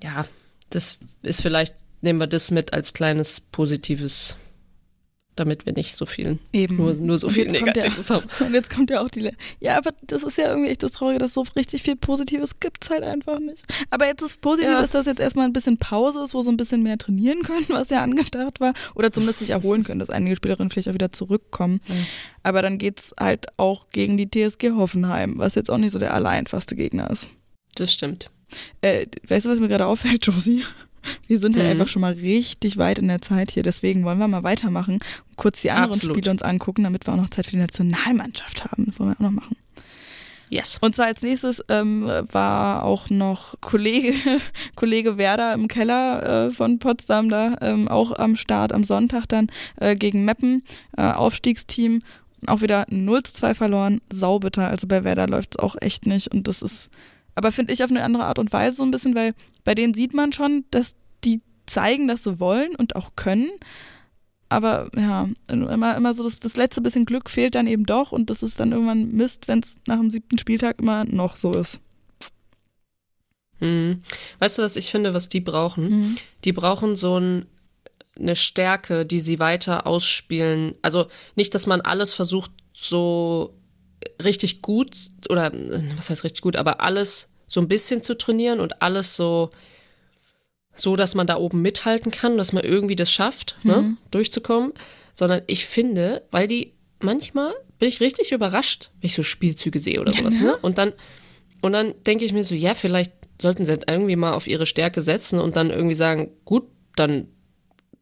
ja, das ist vielleicht, nehmen wir das mit als kleines positives, damit wir nicht so viel, Eben. nur, nur so viel kommt ja- Negatives haben. Und jetzt kommt ja auch die. Le ja, aber das ist ja irgendwie echt das Traurige, dass so richtig viel Positives gibt's halt einfach nicht. Aber jetzt das Positive Ja. ist, dass jetzt erstmal ein bisschen Pause ist, wo sie ein bisschen mehr trainieren können, was ja angedacht war. Oder zumindest sich erholen können, dass einige Spielerinnen vielleicht auch wieder zurückkommen. Mhm. Aber dann geht's halt auch gegen die TSG Hoffenheim, was jetzt auch nicht so der allereinfachste Gegner ist. Das stimmt. Äh, weißt du, was mir gerade auffällt, Josie? Wir sind halt Mhm. einfach schon mal richtig weit in der Zeit hier. Deswegen wollen wir mal weitermachen und kurz die anderen Absolut. Spiele uns angucken, damit wir auch noch Zeit für die Nationalmannschaft haben. Das wollen wir auch noch machen. Yes. Und zwar als nächstes ähm, war auch noch Kollege, Kollege Werder im Keller äh, von Potsdam da, ähm, auch am Start am Sonntag dann äh, gegen Meppen, äh, Aufstiegsteam. Auch wieder 0 zu 2 verloren, saubitter. Also bei Werder läuft es auch echt nicht. Und das ist, aber finde ich auf eine andere Art und Weise so ein bisschen, weil bei denen sieht man schon, dass die zeigen, dass sie wollen und auch können. Aber ja, immer, immer so das, das letzte bisschen Glück fehlt dann eben doch und das ist dann irgendwann Mist, wenn es nach dem siebten Spieltag immer noch so ist. Mhm. Weißt du, was ich finde, was die brauchen? Die brauchen so ein, eine Stärke, die sie weiter ausspielen. Also nicht, dass man alles versucht, so richtig gut oder was heißt richtig gut, aber alles so ein bisschen zu trainieren und alles so so, dass man da oben mithalten kann, dass man irgendwie das schafft, ne, durchzukommen, sondern ich finde, weil die manchmal bin ich richtig überrascht, wenn ich so Spielzüge sehe oder sowas, ne? Und dann und dann denke ich mir so, ja, vielleicht sollten sie halt irgendwie mal auf ihre Stärke setzen und dann irgendwie sagen, gut, dann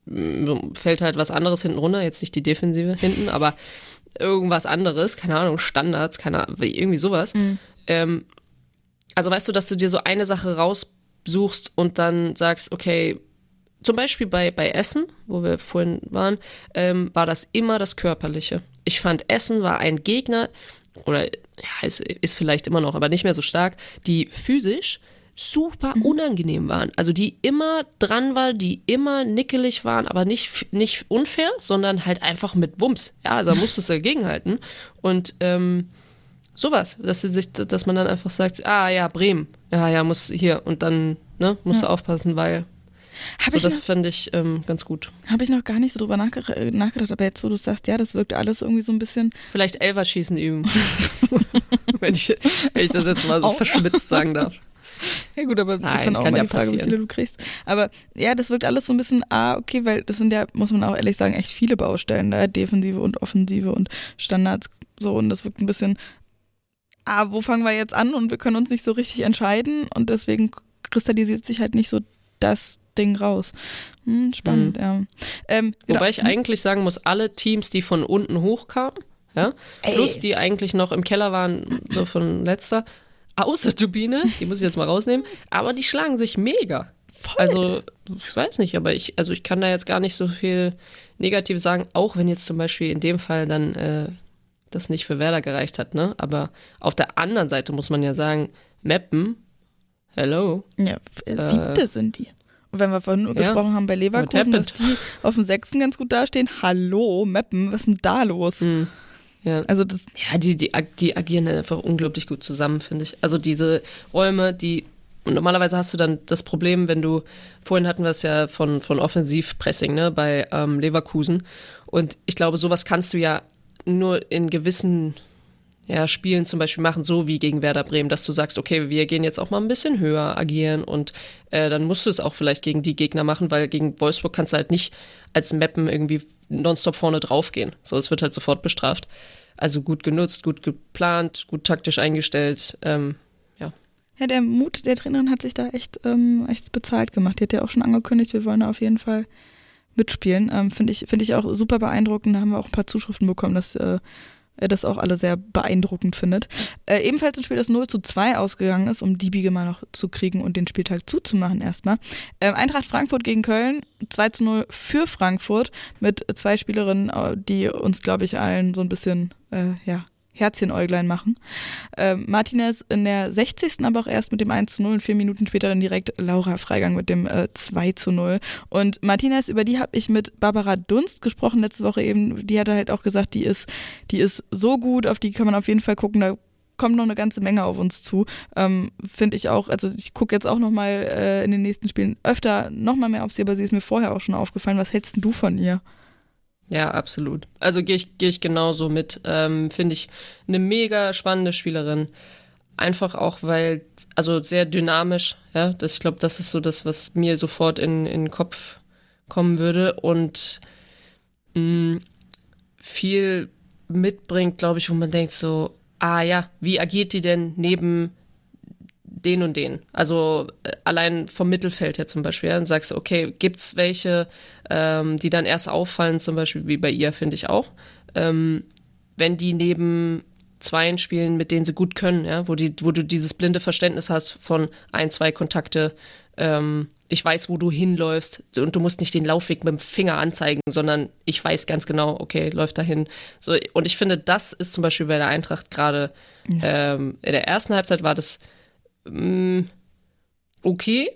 mm, fällt halt was anderes hinten runter, jetzt nicht die Defensive hinten, aber irgendwas anderes, keine Ahnung, Standards, keine Ahnung, irgendwie sowas. Ähm, also weißt du, dass du dir so eine Sache raussuchst und dann sagst, okay, zum Beispiel bei, bei Essen, wo wir vorhin waren, ähm, war das immer das Körperliche. Ich fand, Essen war ein Gegner, oder ja, ist, ist vielleicht immer noch, aber nicht mehr so stark, die physisch super unangenehm waren. Also die immer dran war, die immer nickelig waren, aber nicht, nicht unfair, sondern halt einfach mit Wumms. Ja, also musstest du dagegenhalten. Und ähm, sowas, dass sie sich, dass man dann einfach sagt, ah ja, Bremen, ja, ja, muss hier und dann, ne, musst du aufpassen, weil Habe so, ich, das noch- fände ich ähm, ganz gut. hab ich noch gar nicht so drüber nachge äh, nachgedacht, aber jetzt, wo du sagst, ja, das wirkt alles irgendwie so ein bisschen. Vielleicht Elverschießen üben. wenn, ich, wenn ich das jetzt mal so Au. verschmitzt sagen darf. Ja gut, aber Nein, ist dann auch mal ja die Frage, wie passieren. viele du kriegst. Aber ja, das wirkt alles so ein bisschen, ah, okay, weil das sind ja, muss man auch ehrlich sagen, echt viele Baustellen da, Defensive und Offensive und Standards so und das wirkt ein bisschen, ah, wo fangen wir jetzt an und wir können uns nicht so richtig entscheiden und deswegen kristallisiert sich halt nicht so das Ding raus. Hm, spannend, ja. Ähm, genau. Wobei ich eigentlich sagen muss, alle Teams, die von unten hochkamen, ja, plus die eigentlich noch im Keller waren, so von letzter, außer Turbine, die muss ich jetzt mal rausnehmen, aber die schlagen sich mega. Also, ich weiß nicht, aber ich, also ich kann da jetzt gar nicht so viel Negatives sagen, auch wenn jetzt zum Beispiel in dem Fall dann äh, das nicht für Werder gereicht hat, ne? Aber auf der anderen Seite muss man ja sagen, Meppen, hello. Ja, äh, siebte sind die. Und wenn wir vorhin nur Ja. gesprochen haben bei Leverkusen, dass die auf dem sechsten ganz gut dastehen, hallo, Meppen, was ist denn da los? Hm. Ja. Also das, Ja, die, die, die agieren einfach unglaublich gut zusammen, finde ich. Also diese Räume, die und normalerweise hast du dann das Problem, wenn du, vorhin hatten wir es ja von, von Offensivpressing, ne, bei ähm, Leverkusen. Und ich glaube, sowas kannst du ja nur in gewissen ja, Spielen zum Beispiel machen, so wie gegen Werder Bremen, dass du sagst, okay, wir gehen jetzt auch mal ein bisschen höher agieren und äh, dann musst du es auch vielleicht gegen die Gegner machen, weil gegen Wolfsburg kannst du halt nicht als Mappen irgendwie nonstop vorne draufgehen. So, es wird halt sofort bestraft. Also gut genutzt, gut geplant, gut taktisch eingestellt. Ähm, ja. ja, der Mut der Trainerin hat sich da echt, ähm, echt bezahlt gemacht. Die hat ja auch schon angekündigt, wir wollen da auf jeden Fall mitspielen. Ähm, Finde ich, finde ich auch super beeindruckend. Da haben wir auch ein paar Zuschriften bekommen, dass äh, das auch alle sehr beeindruckend findet. Äh, ebenfalls ein Spiel, das 0 zu 2 ausgegangen ist, um die Biege mal noch zu kriegen und den Spieltag zuzumachen erstmal. Ähm, Eintracht Frankfurt gegen Köln, 2 zu 0 für Frankfurt mit zwei Spielerinnen, äh, die uns, glaube ich, allen so ein bisschen, äh, ja, Herzchenäuglein machen. Ähm, Martinez in der 60. aber auch erst mit dem 1 zu 0 und vier Minuten später dann direkt Laura Freigang mit dem äh, 2 zu 0. Und Martinez, über die habe ich mit Barbara Dunst gesprochen letzte Woche eben. Die hatte halt auch gesagt, die ist, die ist so gut, auf die kann man auf jeden Fall gucken. Da kommt noch eine ganze Menge auf uns zu. Ähm, Finde ich auch, also ich gucke jetzt auch nochmal äh, in den nächsten Spielen öfter nochmal mehr auf sie, aber sie ist mir vorher auch schon aufgefallen. Was hältst du von ihr? Ja, absolut. Also gehe ich, geh ich genauso mit. Ähm, Finde ich eine mega spannende Spielerin. Einfach auch, weil, also sehr dynamisch, ja. Das, ich glaube, das ist so das, was mir sofort in, in den Kopf kommen würde. Und mh, viel mitbringt, glaube ich, wo man denkt so, ah ja, wie agiert die denn neben den und den. Also äh, allein vom Mittelfeld her zum Beispiel. Ja, dann sagst du, okay, gibt's welche, ähm, die dann erst auffallen, zum Beispiel wie bei ihr, finde ich auch. Ähm, wenn die neben Zweien spielen, mit denen sie gut können, ja, wo, die, wo du dieses blinde Verständnis hast von ein, zwei Kontakte, ähm, ich weiß, wo du hinläufst und du musst nicht den Laufweg mit dem Finger anzeigen, sondern ich weiß ganz genau, okay, läuft dahin. So, und ich finde, das ist zum Beispiel bei der Eintracht gerade ähm, in der ersten Halbzeit war das mh, okay.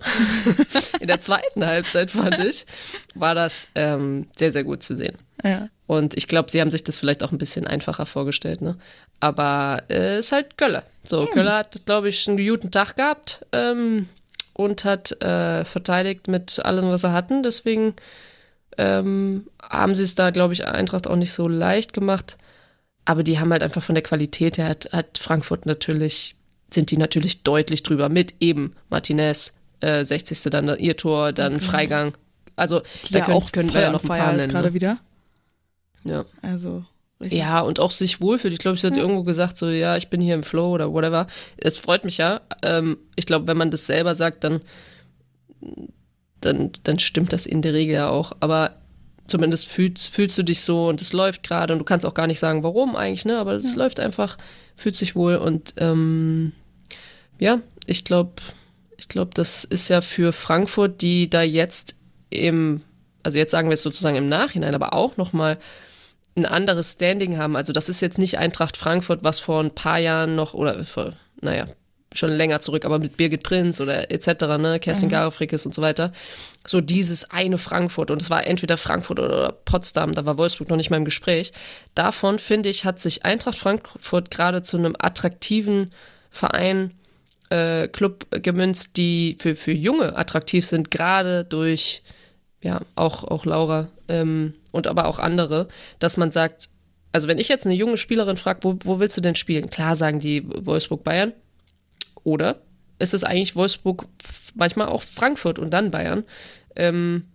in der zweiten Halbzeit fand ich, war das ähm, sehr, sehr gut zu sehen. Ja. Und ich glaube, sie haben sich das vielleicht auch ein bisschen einfacher vorgestellt, ne? Aber äh, ist halt Gölle. So, Gölle hat, glaube ich, einen guten Tag gehabt ähm, und hat äh, verteidigt mit allem, was er hatten. Deswegen ähm, haben sie es da, glaube ich, Eintracht auch nicht so leicht gemacht. Aber die haben halt einfach von der Qualität her, hat, hat Frankfurt natürlich, sind die natürlich deutlich drüber mit eben Martinez, äh, 60. dann ihr Tor, dann Freigang. Also Die da ja können, auch können wir ja noch ein paar nennen. gerade Ne? wieder. Ja. Also richtig. Ja, und auch sich wohlfühlt. Ich glaube, sie hat irgendwo gesagt, so, ja, ich bin hier im Flow oder whatever. Es freut mich ja. Ähm, ich glaube, wenn man das selber sagt, dann, dann, dann stimmt das in der Regel ja auch. Aber zumindest fühlst, fühlst du dich so und es läuft gerade und du kannst auch gar nicht sagen, warum eigentlich, ne? Aber es läuft einfach, fühlt sich wohl und ähm, ja, ich glaube, ich glaube, das ist ja für Frankfurt, die da jetzt im, also jetzt sagen wir es sozusagen im Nachhinein, aber auch nochmal ein anderes Standing haben. Also das ist jetzt nicht Eintracht Frankfurt, was vor ein paar Jahren noch, oder vor, naja, schon länger zurück, aber mit Birgit Prinz oder etc., ne, Kerstin Garefrickes und so weiter. So dieses eine Frankfurt und es war entweder Frankfurt oder Potsdam, da war Wolfsburg noch nicht mal im Gespräch. Davon, finde ich, hat sich Eintracht Frankfurt gerade zu einem attraktiven Verein äh, Club gemünzt, die für, für Junge attraktiv sind, gerade durch, ja, auch, auch Laura ähm, und aber auch andere, dass man sagt, also wenn ich jetzt eine junge Spielerin frage, wo, wo willst du denn spielen? Klar sagen die Wolfsburg Bayern oder ist es eigentlich Wolfsburg, manchmal auch Frankfurt und dann Bayern. Ähm,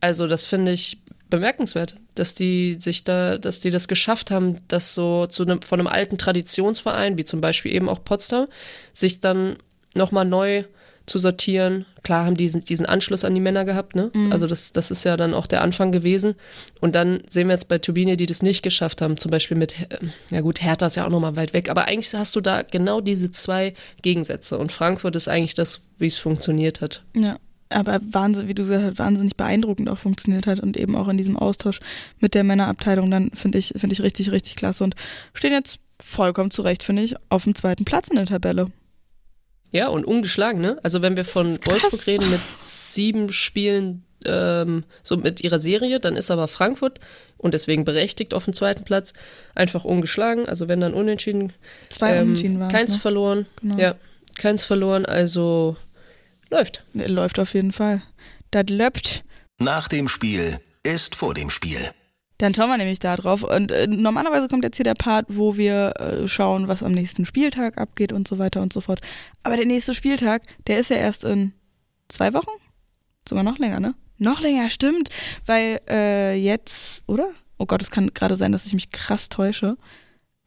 also das finde ich bemerkenswert, dass die sich da, dass die das geschafft haben, das so zu einem, von einem alten Traditionsverein, wie zum Beispiel eben auch Potsdam, sich dann nochmal neu zu sortieren. Klar haben die diesen, diesen Anschluss an die Männer gehabt, ne? Mhm. Also das, das ist ja dann auch der Anfang gewesen. Und dann sehen wir jetzt bei Turbine, die das nicht geschafft haben, zum Beispiel mit, ja gut, Hertha ist ja auch nochmal weit weg, aber eigentlich hast du da genau diese zwei Gegensätze. Und Frankfurt ist eigentlich das, wie es funktioniert hat. Ja aber wahnsinnig, wie du gesagt hast, wahnsinnig beeindruckend auch funktioniert hat und eben auch in diesem Austausch mit der Männerabteilung, dann finde ich, finde ich richtig, richtig klasse und stehen jetzt vollkommen zurecht, finde ich, auf dem zweiten Platz in der Tabelle. Ja, und ungeschlagen, ne? Also wenn wir von Wolfsburg reden mit sieben Spielen, ähm, so mit ihrer Serie, dann ist aber Frankfurt und deswegen berechtigt auf dem zweiten Platz einfach ungeschlagen. Also wenn dann unentschieden. Zwei ähm, unentschieden waren Keins ne? verloren. Genau. Ja, keins verloren, also läuft. Läuft auf jeden Fall. Das löppt. Nach dem Spiel ist vor dem Spiel. Dann schauen wir nämlich da drauf. Und äh, normalerweise kommt jetzt hier der Part, wo wir äh, schauen, was am nächsten Spieltag abgeht und so weiter und so fort. Aber der nächste Spieltag, der ist ja erst in zwei Wochen? Sogar noch länger, ne? Noch länger, stimmt. Weil äh, jetzt, oder? Oh Gott, es kann gerade sein, dass ich mich krass täusche.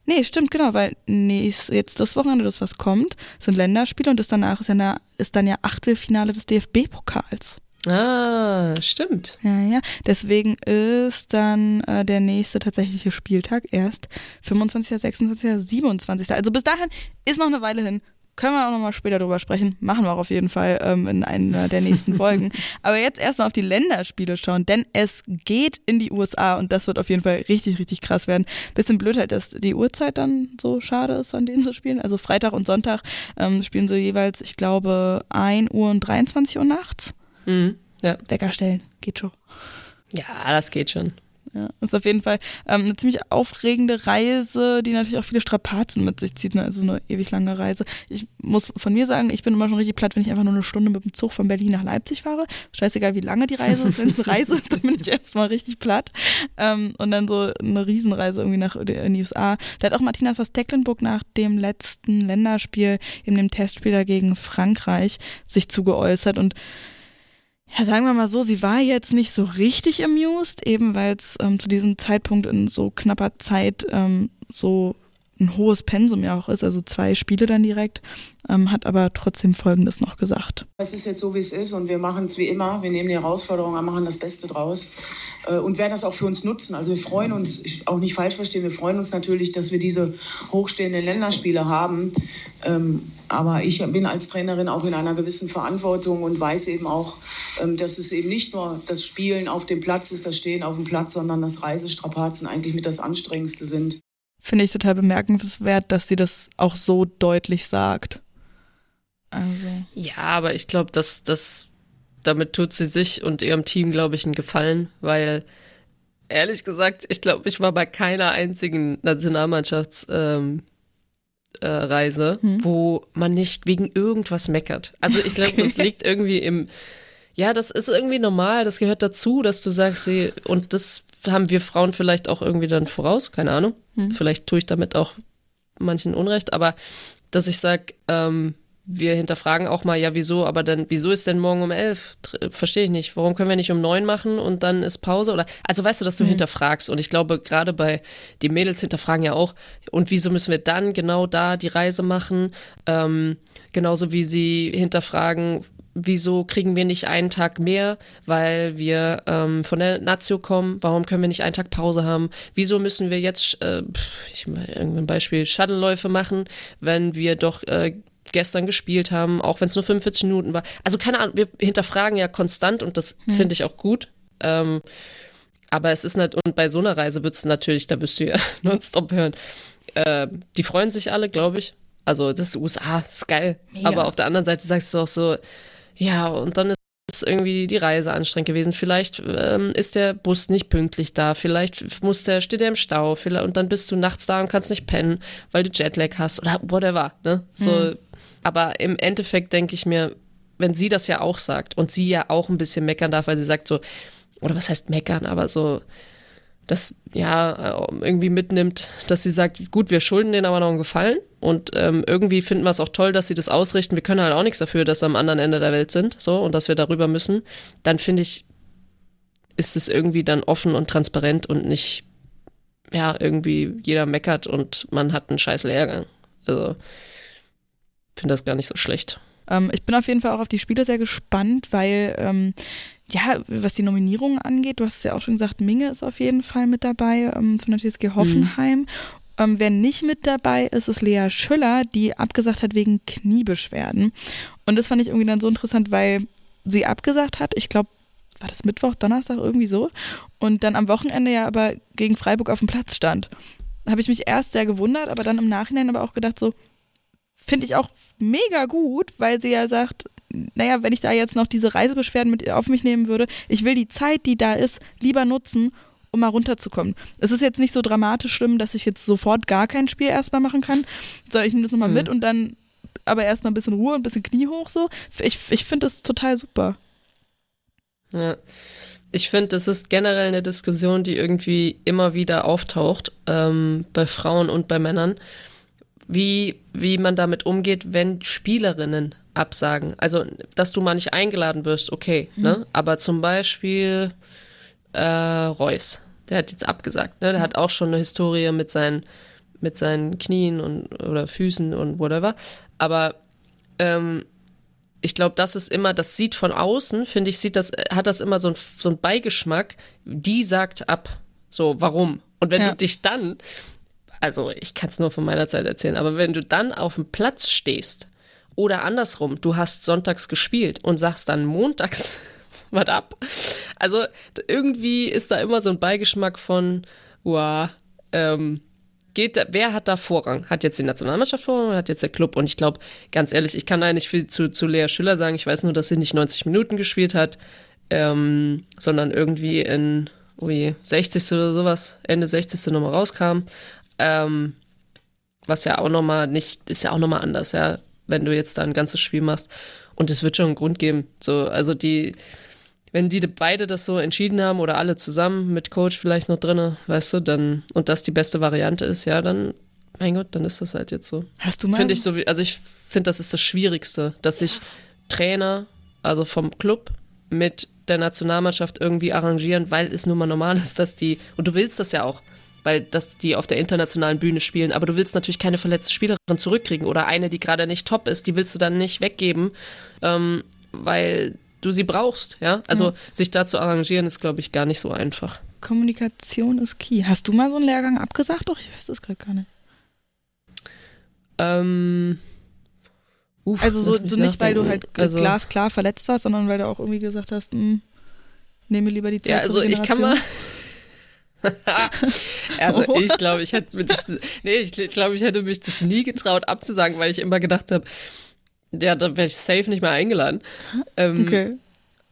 Nee, stimmt, genau, weil nächst, jetzt das Wochenende, das was kommt, sind Länderspiele und das danach ist, ja eine, ist dann ja Achtelfinale des DFB-Pokals. Ah, stimmt. Ja, ja. Deswegen ist dann äh, der nächste tatsächliche Spieltag erst 25., 26., 27. Also bis dahin ist noch eine Weile hin. Können wir auch nochmal später drüber sprechen. Machen wir auch auf jeden Fall ähm, in einer der nächsten Folgen. Aber jetzt erstmal auf die Länderspiele schauen, denn es geht in die USA und das wird auf jeden Fall richtig, richtig krass werden. Bisschen blöd halt, dass die Uhrzeit dann so schade ist, an denen zu spielen. Also Freitag und Sonntag ähm, spielen sie jeweils, ich glaube, 1 Uhr und 23 Uhr nachts. Mhm, ja. Wecker stellen, geht schon. Ja, das geht schon. Ja, ist auf jeden Fall ähm, eine ziemlich aufregende Reise, die natürlich auch viele Strapazen mit sich zieht. Ne? Also eine ewig lange Reise. Ich muss von mir sagen, ich bin immer schon richtig platt, wenn ich einfach nur eine Stunde mit dem Zug von Berlin nach Leipzig fahre. Scheißegal, wie lange die Reise ist. Wenn es eine Reise ist, dann bin ich erstmal richtig platt. Ähm, und dann so eine Riesenreise irgendwie nach die USA. Da hat auch Martina Voss-Tecklenburg nach dem letzten Länderspiel, in dem Testspiel dagegen Frankreich, sich zugeäußert und ja, sagen wir mal so, sie war jetzt nicht so richtig amused, eben weil es ähm, zu diesem Zeitpunkt in so knapper Zeit ähm, so ein hohes Pensum ja auch ist, also zwei Spiele dann direkt, ähm, hat aber trotzdem Folgendes noch gesagt. Es ist jetzt so, wie es ist und wir machen es wie immer. Wir nehmen die Herausforderung an, machen das Beste draus äh, und werden das auch für uns nutzen. Also wir freuen uns, auch nicht falsch verstehen, wir freuen uns natürlich, dass wir diese hochstehenden Länderspiele haben. Ähm, aber ich bin als Trainerin auch in einer gewissen Verantwortung und weiß eben auch, ähm, dass es eben nicht nur das Spielen auf dem Platz ist, das Stehen auf dem Platz, sondern dass Reisestrapazen eigentlich mit das Anstrengendste sind finde ich total bemerkenswert, dass sie das auch so deutlich sagt. Also. Ja, aber ich glaube, dass das damit tut sie sich und ihrem Team, glaube ich, einen Gefallen, weil ehrlich gesagt, ich glaube, ich war bei keiner einzigen Nationalmannschaftsreise, ähm, äh, hm. wo man nicht wegen irgendwas meckert. Also ich glaube, das liegt irgendwie im, ja, das ist irgendwie normal, das gehört dazu, dass du sagst, sie, und das haben wir Frauen vielleicht auch irgendwie dann voraus, keine Ahnung. Hm. Vielleicht tue ich damit auch manchen Unrecht, aber dass ich sage, ähm, wir hinterfragen auch mal, ja, wieso, aber dann, wieso ist denn morgen um elf? Verstehe ich nicht. Warum können wir nicht um neun machen und dann ist Pause? Oder also weißt du, dass du mhm. hinterfragst. Und ich glaube, gerade bei die Mädels hinterfragen ja auch, und wieso müssen wir dann genau da die Reise machen? Ähm, genauso wie sie hinterfragen, wieso kriegen wir nicht einen Tag mehr, weil wir ähm, von der Nazio kommen, warum können wir nicht einen Tag Pause haben, wieso müssen wir jetzt, äh, ich mal irgendein Beispiel, Shuttle-Läufe machen, wenn wir doch äh, gestern gespielt haben, auch wenn es nur 45 Minuten war. Also keine Ahnung, wir hinterfragen ja konstant und das hm. finde ich auch gut. Ähm, aber es ist nicht, und bei so einer Reise wird es natürlich, da wirst du ja nonstop hören. Äh, die freuen sich alle, glaube ich. Also das ist USA, ist geil. Mega. Aber auf der anderen Seite sagst du auch so, ja, und dann ist irgendwie die Reise anstrengend gewesen. Vielleicht ähm, ist der Bus nicht pünktlich da, vielleicht muss der, steht er im Stau, vielleicht, und dann bist du nachts da und kannst nicht pennen, weil du Jetlag hast oder whatever. Ne? So, mhm. Aber im Endeffekt denke ich mir, wenn sie das ja auch sagt und sie ja auch ein bisschen meckern darf, weil sie sagt so, oder was heißt meckern, aber so, das ja irgendwie mitnimmt, dass sie sagt, gut, wir schulden denen aber noch einen Gefallen und ähm, irgendwie finden wir es auch toll, dass sie das ausrichten. Wir können halt auch nichts dafür, dass sie am anderen Ende der Welt sind, so und dass wir darüber müssen. Dann finde ich, ist es irgendwie dann offen und transparent und nicht ja irgendwie jeder meckert und man hat einen scheiß Lehrgang. Also finde das gar nicht so schlecht. Ähm, ich bin auf jeden Fall auch auf die Spiele sehr gespannt, weil ähm, ja, was die Nominierungen angeht, du hast es ja auch schon gesagt, Minge ist auf jeden Fall mit dabei ähm, von der TSG Hoffenheim. Mhm. Ähm, wer nicht mit dabei ist, ist Lea Schüller, die abgesagt hat wegen Kniebeschwerden. Und das fand ich irgendwie dann so interessant, weil sie abgesagt hat. Ich glaube, war das Mittwoch, Donnerstag irgendwie so. Und dann am Wochenende ja aber gegen Freiburg auf dem Platz stand. Habe ich mich erst sehr gewundert, aber dann im Nachhinein aber auch gedacht, so, finde ich auch mega gut, weil sie ja sagt, naja, wenn ich da jetzt noch diese Reisebeschwerden mit auf mich nehmen würde, ich will die Zeit, die da ist, lieber nutzen, um mal runterzukommen. Es ist jetzt nicht so dramatisch schlimm, dass ich jetzt sofort gar kein Spiel erstmal machen kann, sondern ich nehme das nochmal mhm. mit und dann aber erstmal ein bisschen Ruhe, ein bisschen Knie hoch so. Ich, ich finde das total super. Ja. Ich finde, das ist generell eine Diskussion, die irgendwie immer wieder auftaucht ähm, bei Frauen und bei Männern, wie, wie man damit umgeht, wenn Spielerinnen absagen. Also, dass du mal nicht eingeladen wirst, okay, mhm. ne? Aber zum Beispiel äh, Reus, der hat jetzt abgesagt, ne? Der hat auch schon eine Historie mit seinen, mit seinen Knien und oder Füßen und whatever. Aber ähm, ich glaube, das ist immer, das sieht von außen, finde ich, sieht das, hat das immer so ein, so ein Beigeschmack. Die sagt ab. So, warum? Und wenn ja. du dich dann, also ich kann es nur von meiner Zeit erzählen, aber wenn du dann auf dem Platz stehst oder andersrum, du hast sonntags gespielt und sagst dann montags, was ab? Also irgendwie ist da immer so ein Beigeschmack von, wow, ähm, geht, wer hat da Vorrang? Hat jetzt die Nationalmannschaft Vorrang oder hat jetzt der Club? Und ich glaube, ganz ehrlich, ich kann da nicht viel zu, zu Lea Schüller sagen. Ich weiß nur, dass sie nicht 90 Minuten gespielt hat, ähm, sondern irgendwie in ui, 60. oder sowas, Ende 60. nochmal rauskam. Ähm, was ja auch nochmal nicht, ist ja auch nochmal anders, ja, wenn du jetzt da ein ganzes Spiel machst. Und es wird schon einen Grund geben. So, also die, wenn die beide das so entschieden haben oder alle zusammen mit Coach vielleicht noch drinne, weißt du, dann und das die beste Variante ist, ja, dann mein Gott, dann ist das halt jetzt so. Hast du mal? Finde ich so, also ich finde, das ist das Schwierigste, dass sich Trainer, also vom Club mit der Nationalmannschaft irgendwie arrangieren, weil es nun mal normal ist, dass die und du willst das ja auch, weil dass die auf der internationalen Bühne spielen, aber du willst natürlich keine verletzte Spielerin zurückkriegen oder eine, die gerade nicht top ist, die willst du dann nicht weggeben, ähm, weil du sie brauchst, ja. Also ja. sich da zu arrangieren ist, glaube ich, gar nicht so einfach. Kommunikation ist key. Hast du mal so einen Lehrgang abgesagt? Doch, ich weiß das gerade gar nicht. Ähm. Uf, also so, so nicht, weil du halt also, glasklar verletzt warst, sondern weil du auch irgendwie gesagt hast, mh, hm, nehme lieber die Zeit. Ja, also ich kann mal. also oh. ich glaube, ich hätte mich das, nee, ich glaube, ich hätte mich das nie getraut abzusagen, weil ich immer gedacht habe, ja, da wäre ich safe nicht mehr eingeladen. Ähm, okay.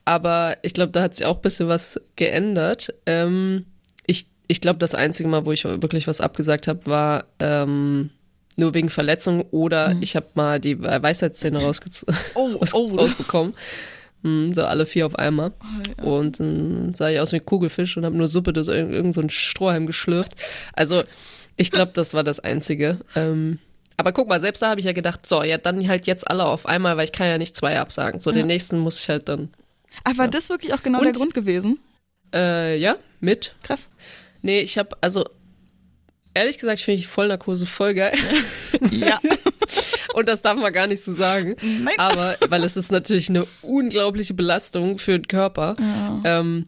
Aber ich glaube, da hat sich auch ein bisschen was geändert. Ähm, ich ich glaube, das einzige Mal, wo ich wirklich was abgesagt habe, war ähm, nur wegen Verletzung oder mhm. ich habe mal die Weisheitszähne rausge oh, oh. rausbekommen. Mhm, so alle vier auf einmal. Oh, ja. Und dann sah ich aus wie ein Kugelfisch und habe nur Suppe durch irgendein so Strohhalm geschlürft. Also ich glaube, das war das Einzige. Ähm, aber guck mal, selbst da habe ich ja gedacht, so, ja, dann halt jetzt alle auf einmal, weil ich kann ja nicht zwei absagen. So, ja. den nächsten muss ich halt dann. Ach, war ja. das wirklich auch genau Und, der Grund gewesen? Äh, ja, mit. Krass. Nee, ich habe, also, ehrlich gesagt, finde ich Vollnarkose voll geil. Ja. Und das darf man gar nicht so sagen. Nein. Aber, weil es ist natürlich eine unglaubliche Belastung für den Körper. Ja. Ähm,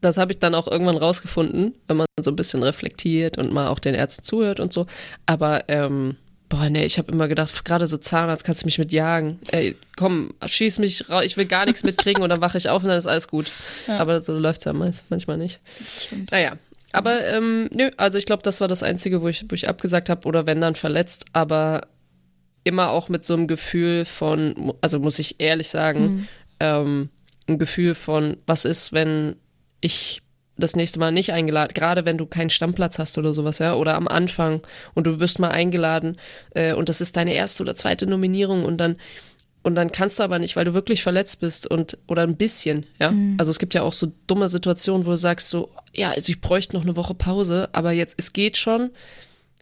das habe ich dann auch irgendwann rausgefunden, wenn man so ein bisschen reflektiert und mal auch den Ärzten zuhört und so. Aber ähm, Boah, nee, ich habe immer gedacht, gerade so Zahnarzt kannst du mich mit jagen. Ey, komm, schieß mich raus, ich will gar nichts mitkriegen und dann wache ich auf und dann ist alles gut. Ja. Aber so läuft's ja manchmal nicht. Stimmt. Naja. Aber ähm, nö, also ich glaube, das war das Einzige, wo ich, wo ich abgesagt habe oder wenn dann verletzt, aber immer auch mit so einem Gefühl von, also muss ich ehrlich sagen, mhm. ähm, ein Gefühl von, was ist, wenn ich das nächste Mal nicht eingeladen, gerade wenn du keinen Stammplatz hast oder sowas, ja, oder am Anfang und du wirst mal eingeladen äh, und das ist deine erste oder zweite Nominierung und dann Und dann kannst du aber nicht, weil du wirklich verletzt bist und oder ein bisschen, ja. Mhm. Also es gibt ja auch so dumme Situationen, wo du sagst so, ja, also ich bräuchte noch eine Woche Pause, aber jetzt es geht schon.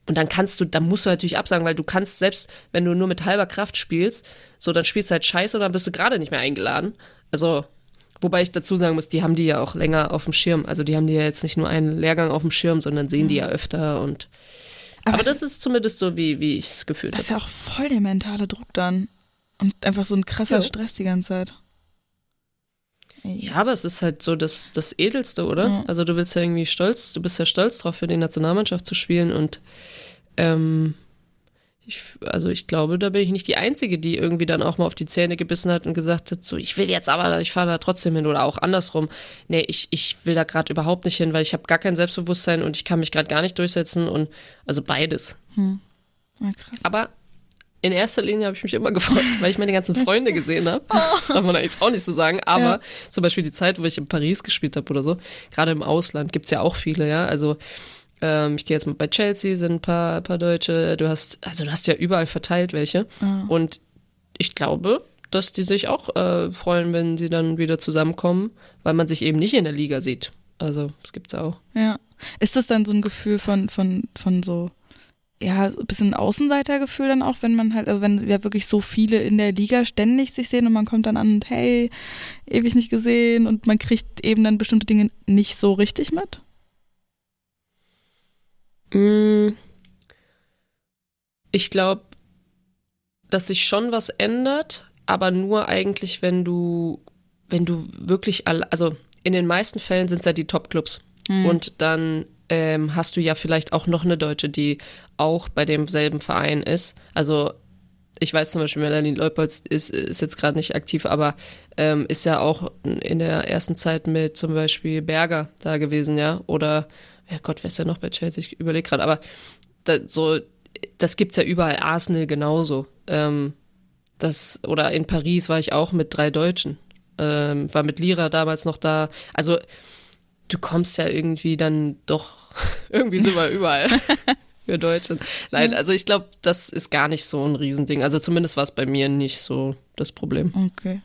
Und dann kannst du, dann musst du natürlich absagen, weil du kannst selbst, wenn du nur mit halber Kraft spielst, so dann spielst du halt Scheiße und dann bist du gerade nicht mehr eingeladen. Also Wobei ich dazu sagen muss, die haben die ja auch länger auf dem Schirm. Also die haben die ja jetzt nicht nur einen Lehrgang auf dem Schirm, sondern sehen die ja öfter und aber, aber das ist zumindest so, wie, wie ich es gefühlt habe. Das ist ja auch voll der mentale Druck dann. Und einfach so ein krasser ja. Stress die ganze Zeit. Ja, aber es ist halt so das, das Edelste, oder? Ja. Also du willst ja irgendwie stolz, du bist ja stolz drauf, für die Nationalmannschaft zu spielen und ähm, ich, also ich glaube, da bin ich nicht die Einzige, die irgendwie dann auch mal auf die Zähne gebissen hat und gesagt hat, so, ich will jetzt aber, ich fahre da trotzdem hin oder auch andersrum. Nee, ich, ich will da gerade überhaupt nicht hin, weil ich habe gar kein Selbstbewusstsein und ich kann mich gerade gar nicht durchsetzen und also beides. Hm. Ja, krass. Aber in erster Linie habe ich mich immer gefreut, weil ich meine ganzen Freunde gesehen habe. Das darf man eigentlich auch nicht so sagen. Aber ja. zum Beispiel die Zeit, wo ich in Paris gespielt habe oder so, gerade im Ausland gibt's ja auch viele, ja. Also ähm, ich gehe jetzt mal bei Chelsea, sind ein paar, paar Deutsche. Du hast, also du hast ja überall verteilt welche. Mhm. Und ich glaube, dass die sich auch äh, freuen, wenn sie dann wieder zusammenkommen, weil man sich eben nicht in der Liga sieht. Also, das gibt's auch. Ja. Ist das dann so ein Gefühl von, von, von so ja, ein bisschen Außenseitergefühl dann auch, wenn man halt, also wenn ja wirklich so viele in der Liga ständig sich sehen und man kommt dann an und hey, ewig nicht gesehen und man kriegt eben dann bestimmte Dinge nicht so richtig mit? Mm. Ich glaube, dass sich schon was ändert, aber nur eigentlich, wenn du, wenn du wirklich, all, also in den meisten Fällen sind es ja die Top-Clubs. Mhm. Und dann ähm, hast du ja vielleicht auch noch eine Deutsche, die auch bei demselben Verein ist. Also ich weiß zum Beispiel, Melanie Leupolz ist, ist jetzt gerade nicht aktiv, aber ähm, ist ja auch in der ersten Zeit mit zum Beispiel Berger da gewesen, ja. Oder, ja Gott, wer ist ja noch bei Chelsea? Ich überlege gerade, aber da, so, das gibt's ja überall. Arsenal genauso. Ähm, das, oder in Paris war ich auch mit drei Deutschen. Ähm, war mit Lira damals noch da. Also du kommst ja irgendwie dann doch, irgendwie sind wir überall. für Deutsche. Nein, also ich glaube, das ist gar nicht so ein Riesending. Also zumindest war es bei mir nicht so das Problem. Okay.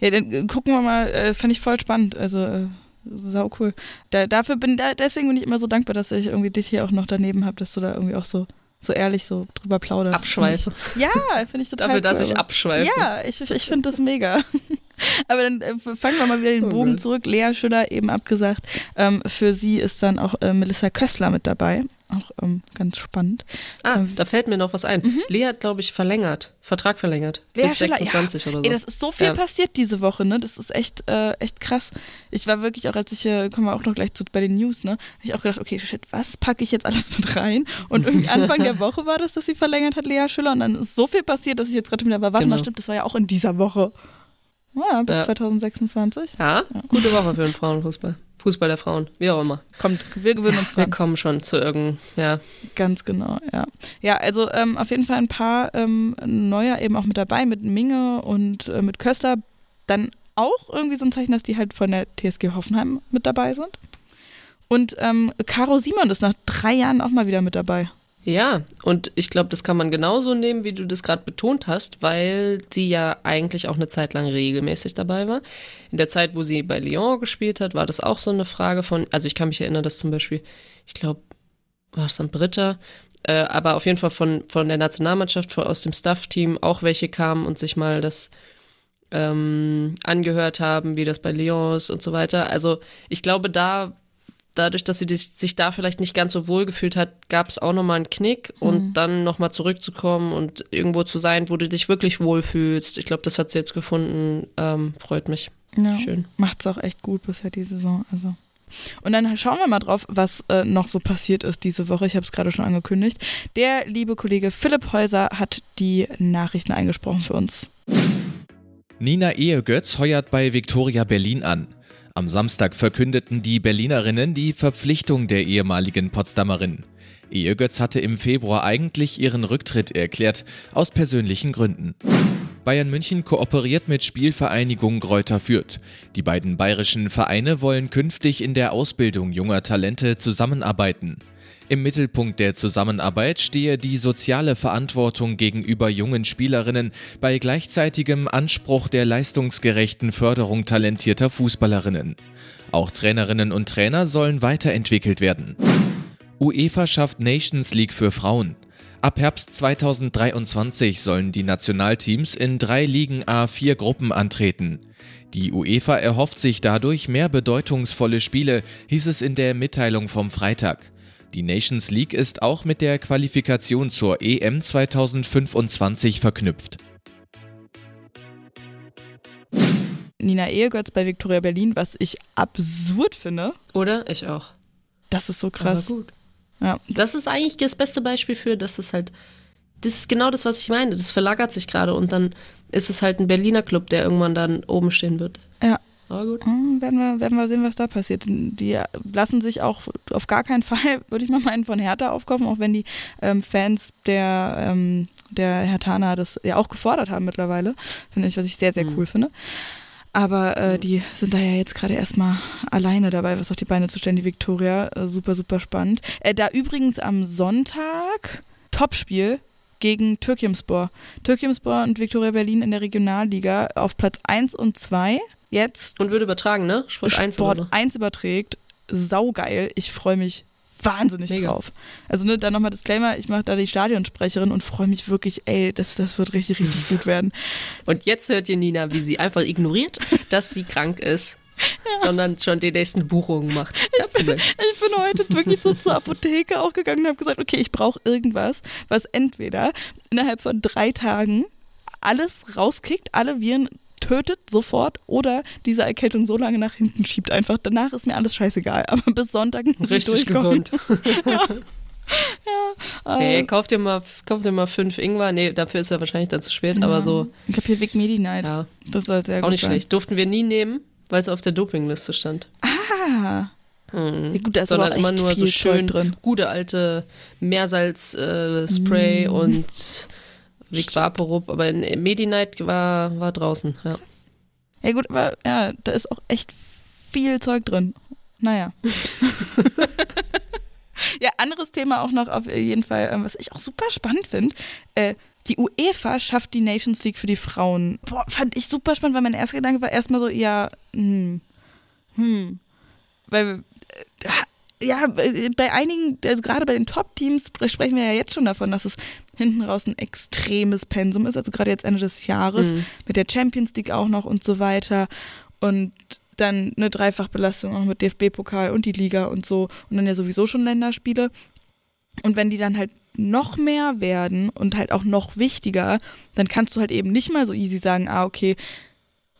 Ja, dann äh, gucken wir mal, äh, fand ich voll spannend. Also äh, sau cool. Da, dafür bin da, deswegen bin ich immer so dankbar, dass ich irgendwie dich hier auch noch daneben habe, dass du da irgendwie auch so so ehrlich so drüber plauderst. Abschweife. Find ich, ja, finde ich total Dafür, cool. dass ich abschweife. Ja, ich, ich finde das mega. Aber dann äh, fangen wir mal wieder den oh Bogen oh zurück. Lea Schüller eben abgesagt. Ähm, für sie ist dann auch äh, Melissa Kössler mit dabei. Auch ähm, ganz spannend. Ah, ähm, da fällt mir noch was ein. Mhm. Lea hat, glaube ich, verlängert. Vertrag verlängert. Lea bis Schiller, 26 ja. oder so. Ey, das ist so viel ja. passiert diese Woche, ne? Das ist echt, äh, echt krass. Ich war wirklich auch, als ich, äh, kommen wir auch noch gleich zu bei den News, ne? Habe ich auch gedacht, okay, shit, was packe ich jetzt alles mit rein? Und irgendwie Anfang der Woche war das, dass sie verlängert hat, Lea Schüller. Und dann ist so viel passiert, dass ich jetzt gerade wieder war, warte genau. mal, stimmt, das war ja auch in dieser Woche. Ja, bis ja. 2026. Ja, ja, gute Woche für den Frauenfußball. Fußball der Frauen, wie auch immer. Kommt, wir gewöhnen uns dran. Wir kommen schon zu irgendeinem, ja. Ganz genau, ja. Ja, also ähm, auf jeden Fall ein paar ähm, Neuer eben auch mit dabei, mit Minge und äh, mit Köster. Dann auch irgendwie so ein Zeichen, dass die halt von der TSG Hoffenheim mit dabei sind. Und ähm, Caro Simon ist nach drei Jahren auch mal wieder mit dabei. Ja, und ich glaube, das kann man genauso nehmen, wie du das gerade betont hast, weil sie ja eigentlich auch eine Zeit lang regelmäßig dabei war. In der Zeit, wo sie bei Lyon gespielt hat, war das auch so eine Frage von, also ich kann mich erinnern, dass zum Beispiel, ich glaube, war es dann Britta, äh, aber auf jeden Fall von, von der Nationalmannschaft, von, aus dem Staff-Team auch welche kamen und sich mal das ähm, angehört haben, wie das bei Lyon ist und so weiter. Also ich glaube, da dadurch, dass sie sich da vielleicht nicht ganz so wohl gefühlt hat, gab es auch nochmal einen Knick und mhm. dann nochmal zurückzukommen und irgendwo zu sein, wo du dich wirklich wohlfühlst. Ich glaube, das hat sie jetzt gefunden. Ähm, freut mich. Ja, Schön. Macht's auch echt gut bisher die Saison. Also. Und dann schauen wir mal drauf, was äh, noch so passiert ist diese Woche. Ich habe es gerade schon angekündigt. Der liebe Kollege Philipp Häuser hat die Nachrichten eingesprochen für uns. Nina Ehegötz heuert bei Victoria Berlin an. Am Samstag verkündeten die Berlinerinnen die Verpflichtung der ehemaligen Potsdamerin. Ehegötz hatte im Februar eigentlich ihren Rücktritt erklärt, aus persönlichen Gründen. Bayern München kooperiert mit Spielvereinigung Gräuter Fürth. Die beiden bayerischen Vereine wollen künftig in der Ausbildung junger Talente zusammenarbeiten. Im Mittelpunkt der Zusammenarbeit stehe die soziale Verantwortung gegenüber jungen Spielerinnen bei gleichzeitigem Anspruch der leistungsgerechten Förderung talentierter Fußballerinnen. Auch Trainerinnen und Trainer sollen weiterentwickelt werden. UEFA schafft Nations League für Frauen. Ab Herbst 2023 sollen die Nationalteams in drei Ligen A4 Gruppen antreten. Die UEFA erhofft sich dadurch mehr bedeutungsvolle Spiele, hieß es in der Mitteilung vom Freitag. Die Nations League ist auch mit der Qualifikation zur EM 2025 verknüpft. Nina Ehegötz bei Victoria Berlin, was ich absurd finde. Oder? Ich auch. Das ist so krass. Aber gut. Ja. Das ist eigentlich das beste Beispiel für, dass es halt, das ist genau das, was ich meine. Das verlagert sich gerade und dann ist es halt ein Berliner Club, der irgendwann dann oben stehen wird. Ja. Aber gut. Hm, werden, wir, werden wir sehen, was da passiert. Die lassen sich auch auf gar keinen Fall, würde ich mal meinen, von Hertha aufkaufen, auch wenn die ähm, Fans der, ähm, der Hertana das ja auch gefordert haben mittlerweile. Finde ich, was ich sehr, sehr Mhm. cool finde. Aber äh, die sind da ja jetzt gerade erstmal alleine dabei, was auf die Beine zu stellen, die Viktoria. Äh, super, super spannend. Äh, da übrigens am Sonntag Topspiel gegen Türkimspor. Türkimspor und Viktoria Berlin in der Regionalliga auf Platz 1 und 2. Jetzt Und wird übertragen, ne? Sport 1 Sport oder 1 überträgt. Saugeil. Ich freue mich wahnsinnig Mega. drauf. Also ne, dann nochmal Disclaimer, ich mache da die Stadionsprecherin und freue mich wirklich, ey, das, das wird richtig, richtig gut werden. Und jetzt hört ihr Nina, wie sie einfach ignoriert, dass sie krank ist, sondern schon die nächsten Buchungen macht. Ja, Problem. Ich bin heute wirklich so zur Apotheke auch gegangen und habe gesagt, okay, ich brauche irgendwas, was entweder innerhalb von drei Tagen alles rauskickt, alle Viren tötet sofort oder diese Erkältung so lange nach hinten schiebt einfach. Danach ist mir alles scheißegal, aber bis Sonntag muss ich Richtig durchkommen. gesund. Äh, Nee, kauf dir mal, kauf dir mal fünf Ingwer. Nee, dafür ist er wahrscheinlich dann zu spät, aber so, Ich habe hier Vic Medi Night. ja, Das soll sehr auch nicht sein. schlecht. Durften wir nie nehmen, weil es auf der Dopingliste stand. Ah. Ja, gut, da ist Sondern aber immer nur so Zeug schön drin. gute alte Meersalz-Spray Mm. und Vic Vaporub, aber in Medi-Night war, war draußen, ja. Ja gut, aber ja, da ist auch echt viel Zeug drin. Naja. ja, anderes Thema auch noch auf jeden Fall, ähm, was ich auch super spannend finde. Äh, die UEFA schafft die Nations League für die Frauen. Boah, fand ich super spannend, weil mein erster Gedanke war erstmal so, ja, hm, hm. Weil, äh, ja, bei einigen, also gerade bei den Top-Teams sprechen wir ja jetzt schon davon, dass es hinten raus ein extremes Pensum ist. Also gerade jetzt Ende des Jahres Mhm. mit der Champions League auch noch und so weiter. Und dann eine Dreifachbelastung auch mit DFB-Pokal und die Liga und so. Und dann ja sowieso schon Länderspiele. Und wenn die dann halt noch mehr werden und halt auch noch wichtiger, dann kannst du halt eben nicht mal so easy sagen, ah, okay,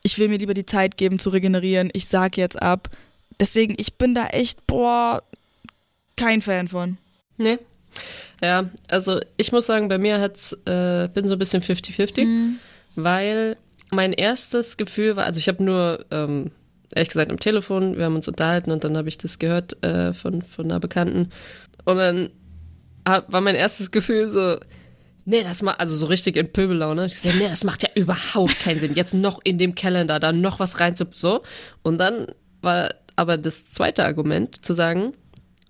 ich will mir lieber die Zeit geben zu regenerieren, ich sag jetzt ab. Deswegen, ich bin da echt, boah, kein Fan von. Nee. Ja, also ich muss sagen, bei mir hat's, äh, bin so ein bisschen 50-50, Mhm. weil mein erstes Gefühl war, also ich habe nur, ähm, ehrlich gesagt, am Telefon, wir haben uns unterhalten und dann habe ich das gehört äh, von, von einer Bekannten und dann hab, war mein erstes Gefühl so, nee, das macht, also so richtig in Pöbellaune. Ich gesagt, nee, das macht ja überhaupt keinen Sinn, jetzt noch in dem Kalender da noch was rein zu, so. Und dann war aber das zweite Argument zu sagen,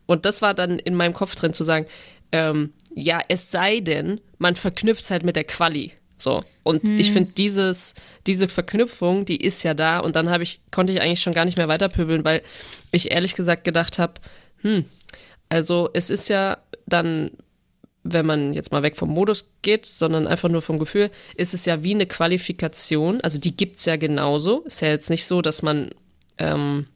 und das war dann in meinem Kopf drin zu sagen, ähm, ja, es sei denn, man verknüpft es halt mit der Quali. So. Und ich finde dieses, diese Verknüpfung, die ist ja da. Und dann habe ich, konnte ich eigentlich schon gar nicht mehr weiterpöbeln, weil ich ehrlich gesagt gedacht habe, hm, also es ist ja dann, wenn man jetzt mal weg vom Modus geht, sondern einfach nur vom Gefühl, ist es ja wie eine Qualifikation. Also die gibt's ja genauso. Ist ja jetzt nicht so, dass man ähm,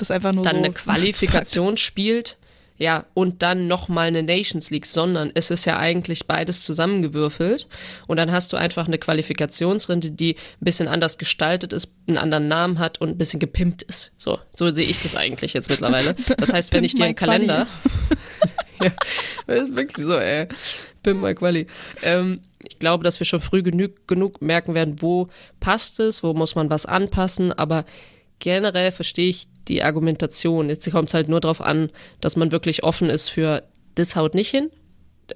Das einfach nur dann so eine Qualifikation spielt, ja, und dann nochmal eine Nations League, sondern es ist ja eigentlich beides zusammengewürfelt und dann hast du einfach eine Qualifikationsrunde, die ein bisschen anders gestaltet ist, einen anderen Namen hat und ein bisschen gepimpt ist. So, so sehe ich das eigentlich jetzt mittlerweile. Das heißt, wenn ich dir einen. Kalender, ja, das ist wirklich so, ey, Pimp my Quali. Ähm, ich glaube, dass wir schon früh genug, genug merken werden, wo passt es, wo muss man was anpassen, aber generell verstehe ich die Argumentation. Jetzt kommt es halt nur darauf an, dass man wirklich offen ist für das haut nicht hin.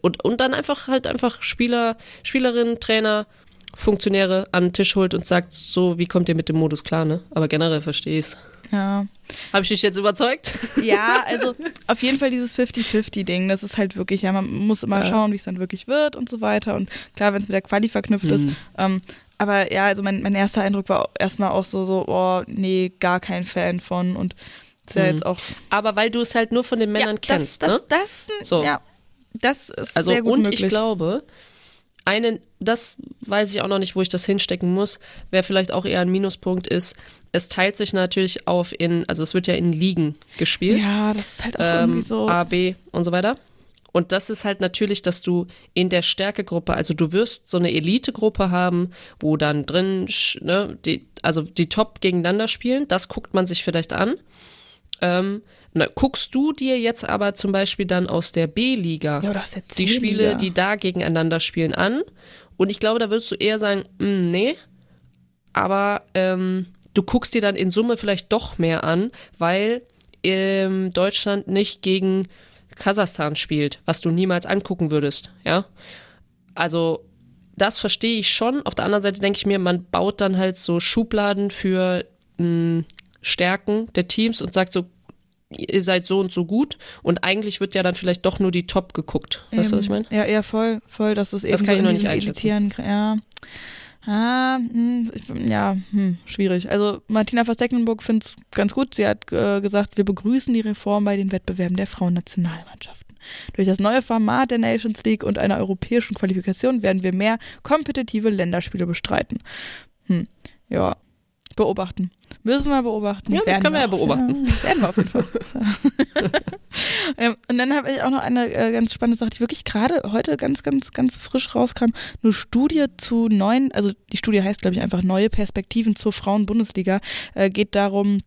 Und, und dann einfach halt einfach Spieler, Spielerinnen, Trainer, Funktionäre an den Tisch holt und sagt, so, wie kommt ihr mit dem Modus klar, ne? Aber generell verstehe ich es. Ja. Habe ich dich jetzt überzeugt? Ja, also auf jeden Fall dieses 50-50-Ding. Das ist halt wirklich, ja, man muss immer Ja. schauen, wie es dann wirklich wird und so weiter. Und klar, wenn es mit der Quali verknüpft ist. Mhm. Ähm, aber ja, also mein, mein erster Eindruck war erstmal auch so, so, oh, nee, gar kein Fan von. Und ist ja Mhm. jetzt auch. Aber weil du es halt nur von den Männern ja, kennst, das, ne? das, das, So. ja, das ist Also sehr gut und möglich. ich glaube, einen, das weiß ich auch noch nicht, wo ich das hinstecken muss, wer vielleicht auch eher ein Minuspunkt ist, es teilt sich natürlich auf in, also es wird ja in Ligen gespielt. ja, das ist halt auch ähm, irgendwie so. A, B und so weiter. Und das ist halt natürlich, dass du in der Stärkegruppe, also du wirst so eine Elitegruppe haben, wo dann drin, ne, die, also die Top gegeneinander spielen, das guckt man sich vielleicht an. Ähm, na, guckst du dir jetzt aber zum Beispiel dann aus der B-Liga ja, die. Spiele, die da gegeneinander spielen, an? Und ich glaube, da würdest du eher sagen, "Mm, nee, aber ähm, du guckst dir dann in Summe vielleicht doch mehr an, weil ähm, Deutschland nicht gegen Kasachstan spielt, was du niemals angucken würdest, ja. Also das verstehe ich schon. Auf der anderen Seite denke ich mir, man baut dann halt so Schubladen für mh, Stärken der Teams und sagt so, ihr seid so und so gut und eigentlich wird ja dann vielleicht doch nur die Top geguckt. Weißt du, was ich meine? Ja, ja, voll, voll, dass es eben Das so kann ich in noch nicht elitären, ja. Ah, hm, ich, ja, hm, schwierig. Also Martina Verstecklenburg findet es ganz gut. Sie hat äh, gesagt, wir begrüßen die Reform bei den Wettbewerben der Frauennationalmannschaften. Durch das neue Format der Nations League und einer europäischen Qualifikation werden wir mehr kompetitive Länderspiele bestreiten. Hm, ja, beobachten. Müssen wir beobachten. Ja, Werden können wir ja beobachten. Ja, werden wir auf jeden Fall. ähm, und dann habe ich auch noch eine äh, ganz spannende Sache, die wirklich gerade heute ganz, ganz, ganz frisch rauskam. Eine Studie zu neuen, also die Studie heißt, glaube ich, einfach Neue Perspektiven zur Frauen-Bundesliga. Äh, geht darum,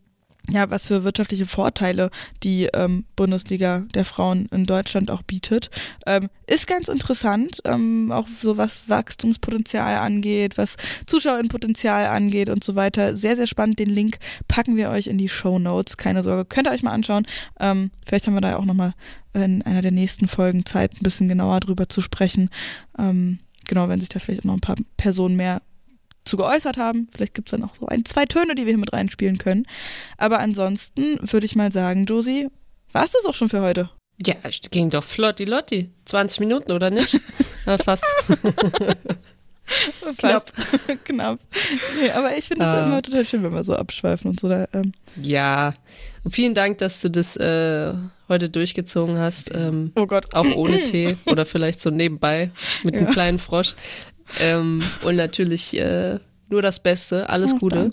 ja, was für wirtschaftliche Vorteile die ähm, Bundesliga der Frauen in Deutschland auch bietet. Ähm, ist ganz interessant, ähm, auch so was Wachstumspotenzial angeht, was Zuschauerinnenpotenzial angeht und so weiter. Sehr, sehr spannend. Den Link packen wir euch in die Show Notes. Keine Sorge, könnt ihr euch mal anschauen. Ähm, vielleicht haben wir da auch nochmal in einer der nächsten Folgen Zeit, ein bisschen genauer drüber zu sprechen. Ähm, genau, wenn sich da vielleicht noch ein paar Personen mehr zu geäußert haben. Vielleicht gibt es dann auch so ein, zwei Töne, die wir hier mit reinspielen können. Aber ansonsten würde ich mal sagen, Josie, war es das auch schon für heute? Ja, es ging doch flott, die Lotti. 20 Minuten, oder nicht? Ja, fast. Knapp. Knapp. Nee, aber ich finde es Ah. immer total schön, wenn wir so abschweifen und so. Da, ähm, Ja. Und vielen Dank, dass du das äh, heute durchgezogen hast. Ähm, oh Gott. auch ohne Tee oder vielleicht so nebenbei mit einem Ja. kleinen Frosch. Ähm, und natürlich äh, nur das Beste, alles Oh, Gute.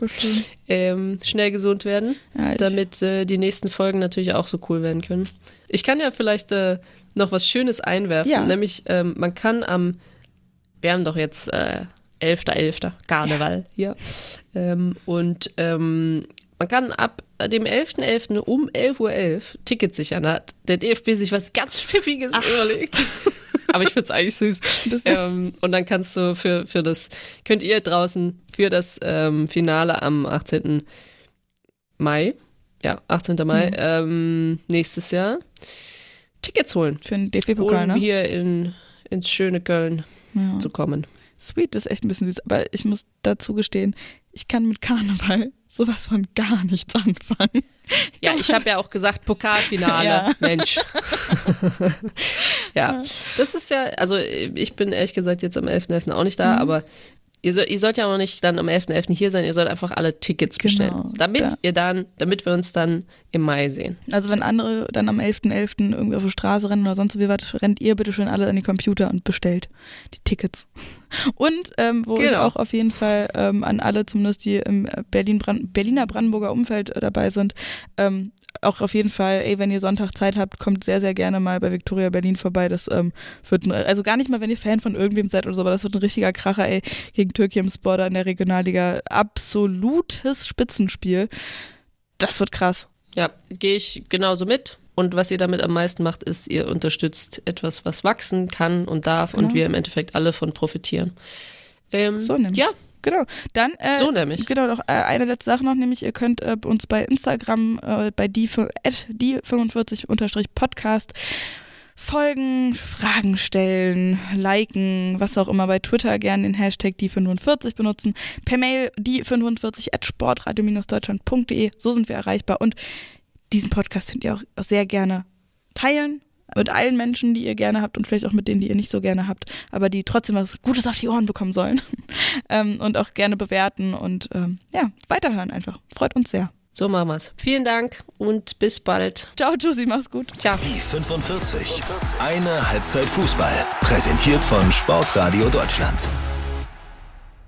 Ähm, schnell gesund werden, Ja, damit äh, die nächsten Folgen natürlich auch so cool werden können. Ich kann ja vielleicht äh, noch was Schönes einwerfen, Ja. nämlich ähm, man kann am, wir haben doch jetzt äh, 11.11. Karneval hier ähm, und ähm, man kann ab dem 11.11. um 11.11 Uhr Tickets sichern. Hat der DFB sich was ganz Pfiffiges überlegt. Aber ich find's eigentlich süß. Das- ähm, und dann kannst du für, für das, könnt ihr draußen für das ähm, Finale am 18. Mai, ja, 18. Mai, Mhm. ähm, nächstes Jahr, Tickets holen, für den DFB-Pokal, um ne? hier in, ins schöne Köln Ja. zu kommen. Sweet ist echt ein bisschen süß, aber ich muss dazu gestehen, ich kann mit Karneval sowas von gar nichts anfangen. Ja, ich habe ja auch gesagt, Pokalfinale, Ja. Mensch. ja, das ist ja, also ich bin ehrlich gesagt jetzt am 11.11. auch nicht Mhm. da, aber ihr, soll, ihr sollt ja auch nicht dann am 11.11. hier sein, ihr sollt einfach alle Tickets bestellen. Genau, damit da. ihr dann, damit wir uns dann im Mai sehen. Also wenn andere dann am 11.11. irgendwie auf die Straße rennen oder sonst wie was, rennt ihr bitte schön alle an die Computer und bestellt die Tickets. Und ähm, wo ich Genau. auch auf jeden Fall ähm, an alle, zumindest die im Berlin -Brand Berliner Brandenburger Umfeld äh, dabei sind, ähm, auch auf jeden Fall, ey, wenn ihr Sonntag Zeit habt, kommt sehr, sehr gerne mal bei Victoria Berlin vorbei. Das ähm, wird, ein, also gar nicht mal, wenn ihr Fan von irgendwem seid oder so, aber das wird ein richtiger Kracher, ey, gegen Türkei Sport in der Regionalliga. Absolutes Spitzenspiel. Das wird krass. Ja, gehe ich genauso mit. Und was ihr damit am meisten macht, ist, ihr unterstützt etwas, was wachsen kann und darf Genau. und wir im Endeffekt alle von profitieren. Ähm, So nämlich. ja, Genau. Dann äh, so nämlich. Genau, noch äh, eine letzte Sache noch, nämlich ihr könnt äh, uns bei Instagram, äh, bei die, die 45 Podcast folgen, Fragen stellen, liken, was auch immer bei Twitter. Gerne den Hashtag die45 benutzen, per Mail die45 at sportradio-deutschland.de, so sind wir erreichbar. Und diesen Podcast könnt ihr auch, auch sehr gerne teilen mit allen Menschen, die ihr gerne habt und vielleicht auch mit denen, die ihr nicht so gerne habt, aber die trotzdem was Gutes auf die Ohren bekommen sollen. Ähm, und auch gerne bewerten und ähm, ja, weiterhören einfach. Freut uns sehr. So machen wir's. Vielen Dank und bis bald. Ciao, Josie, mach's gut. Ciao. Die 45. Eine Halbzeit Fußball. Präsentiert von Sportradio Deutschland.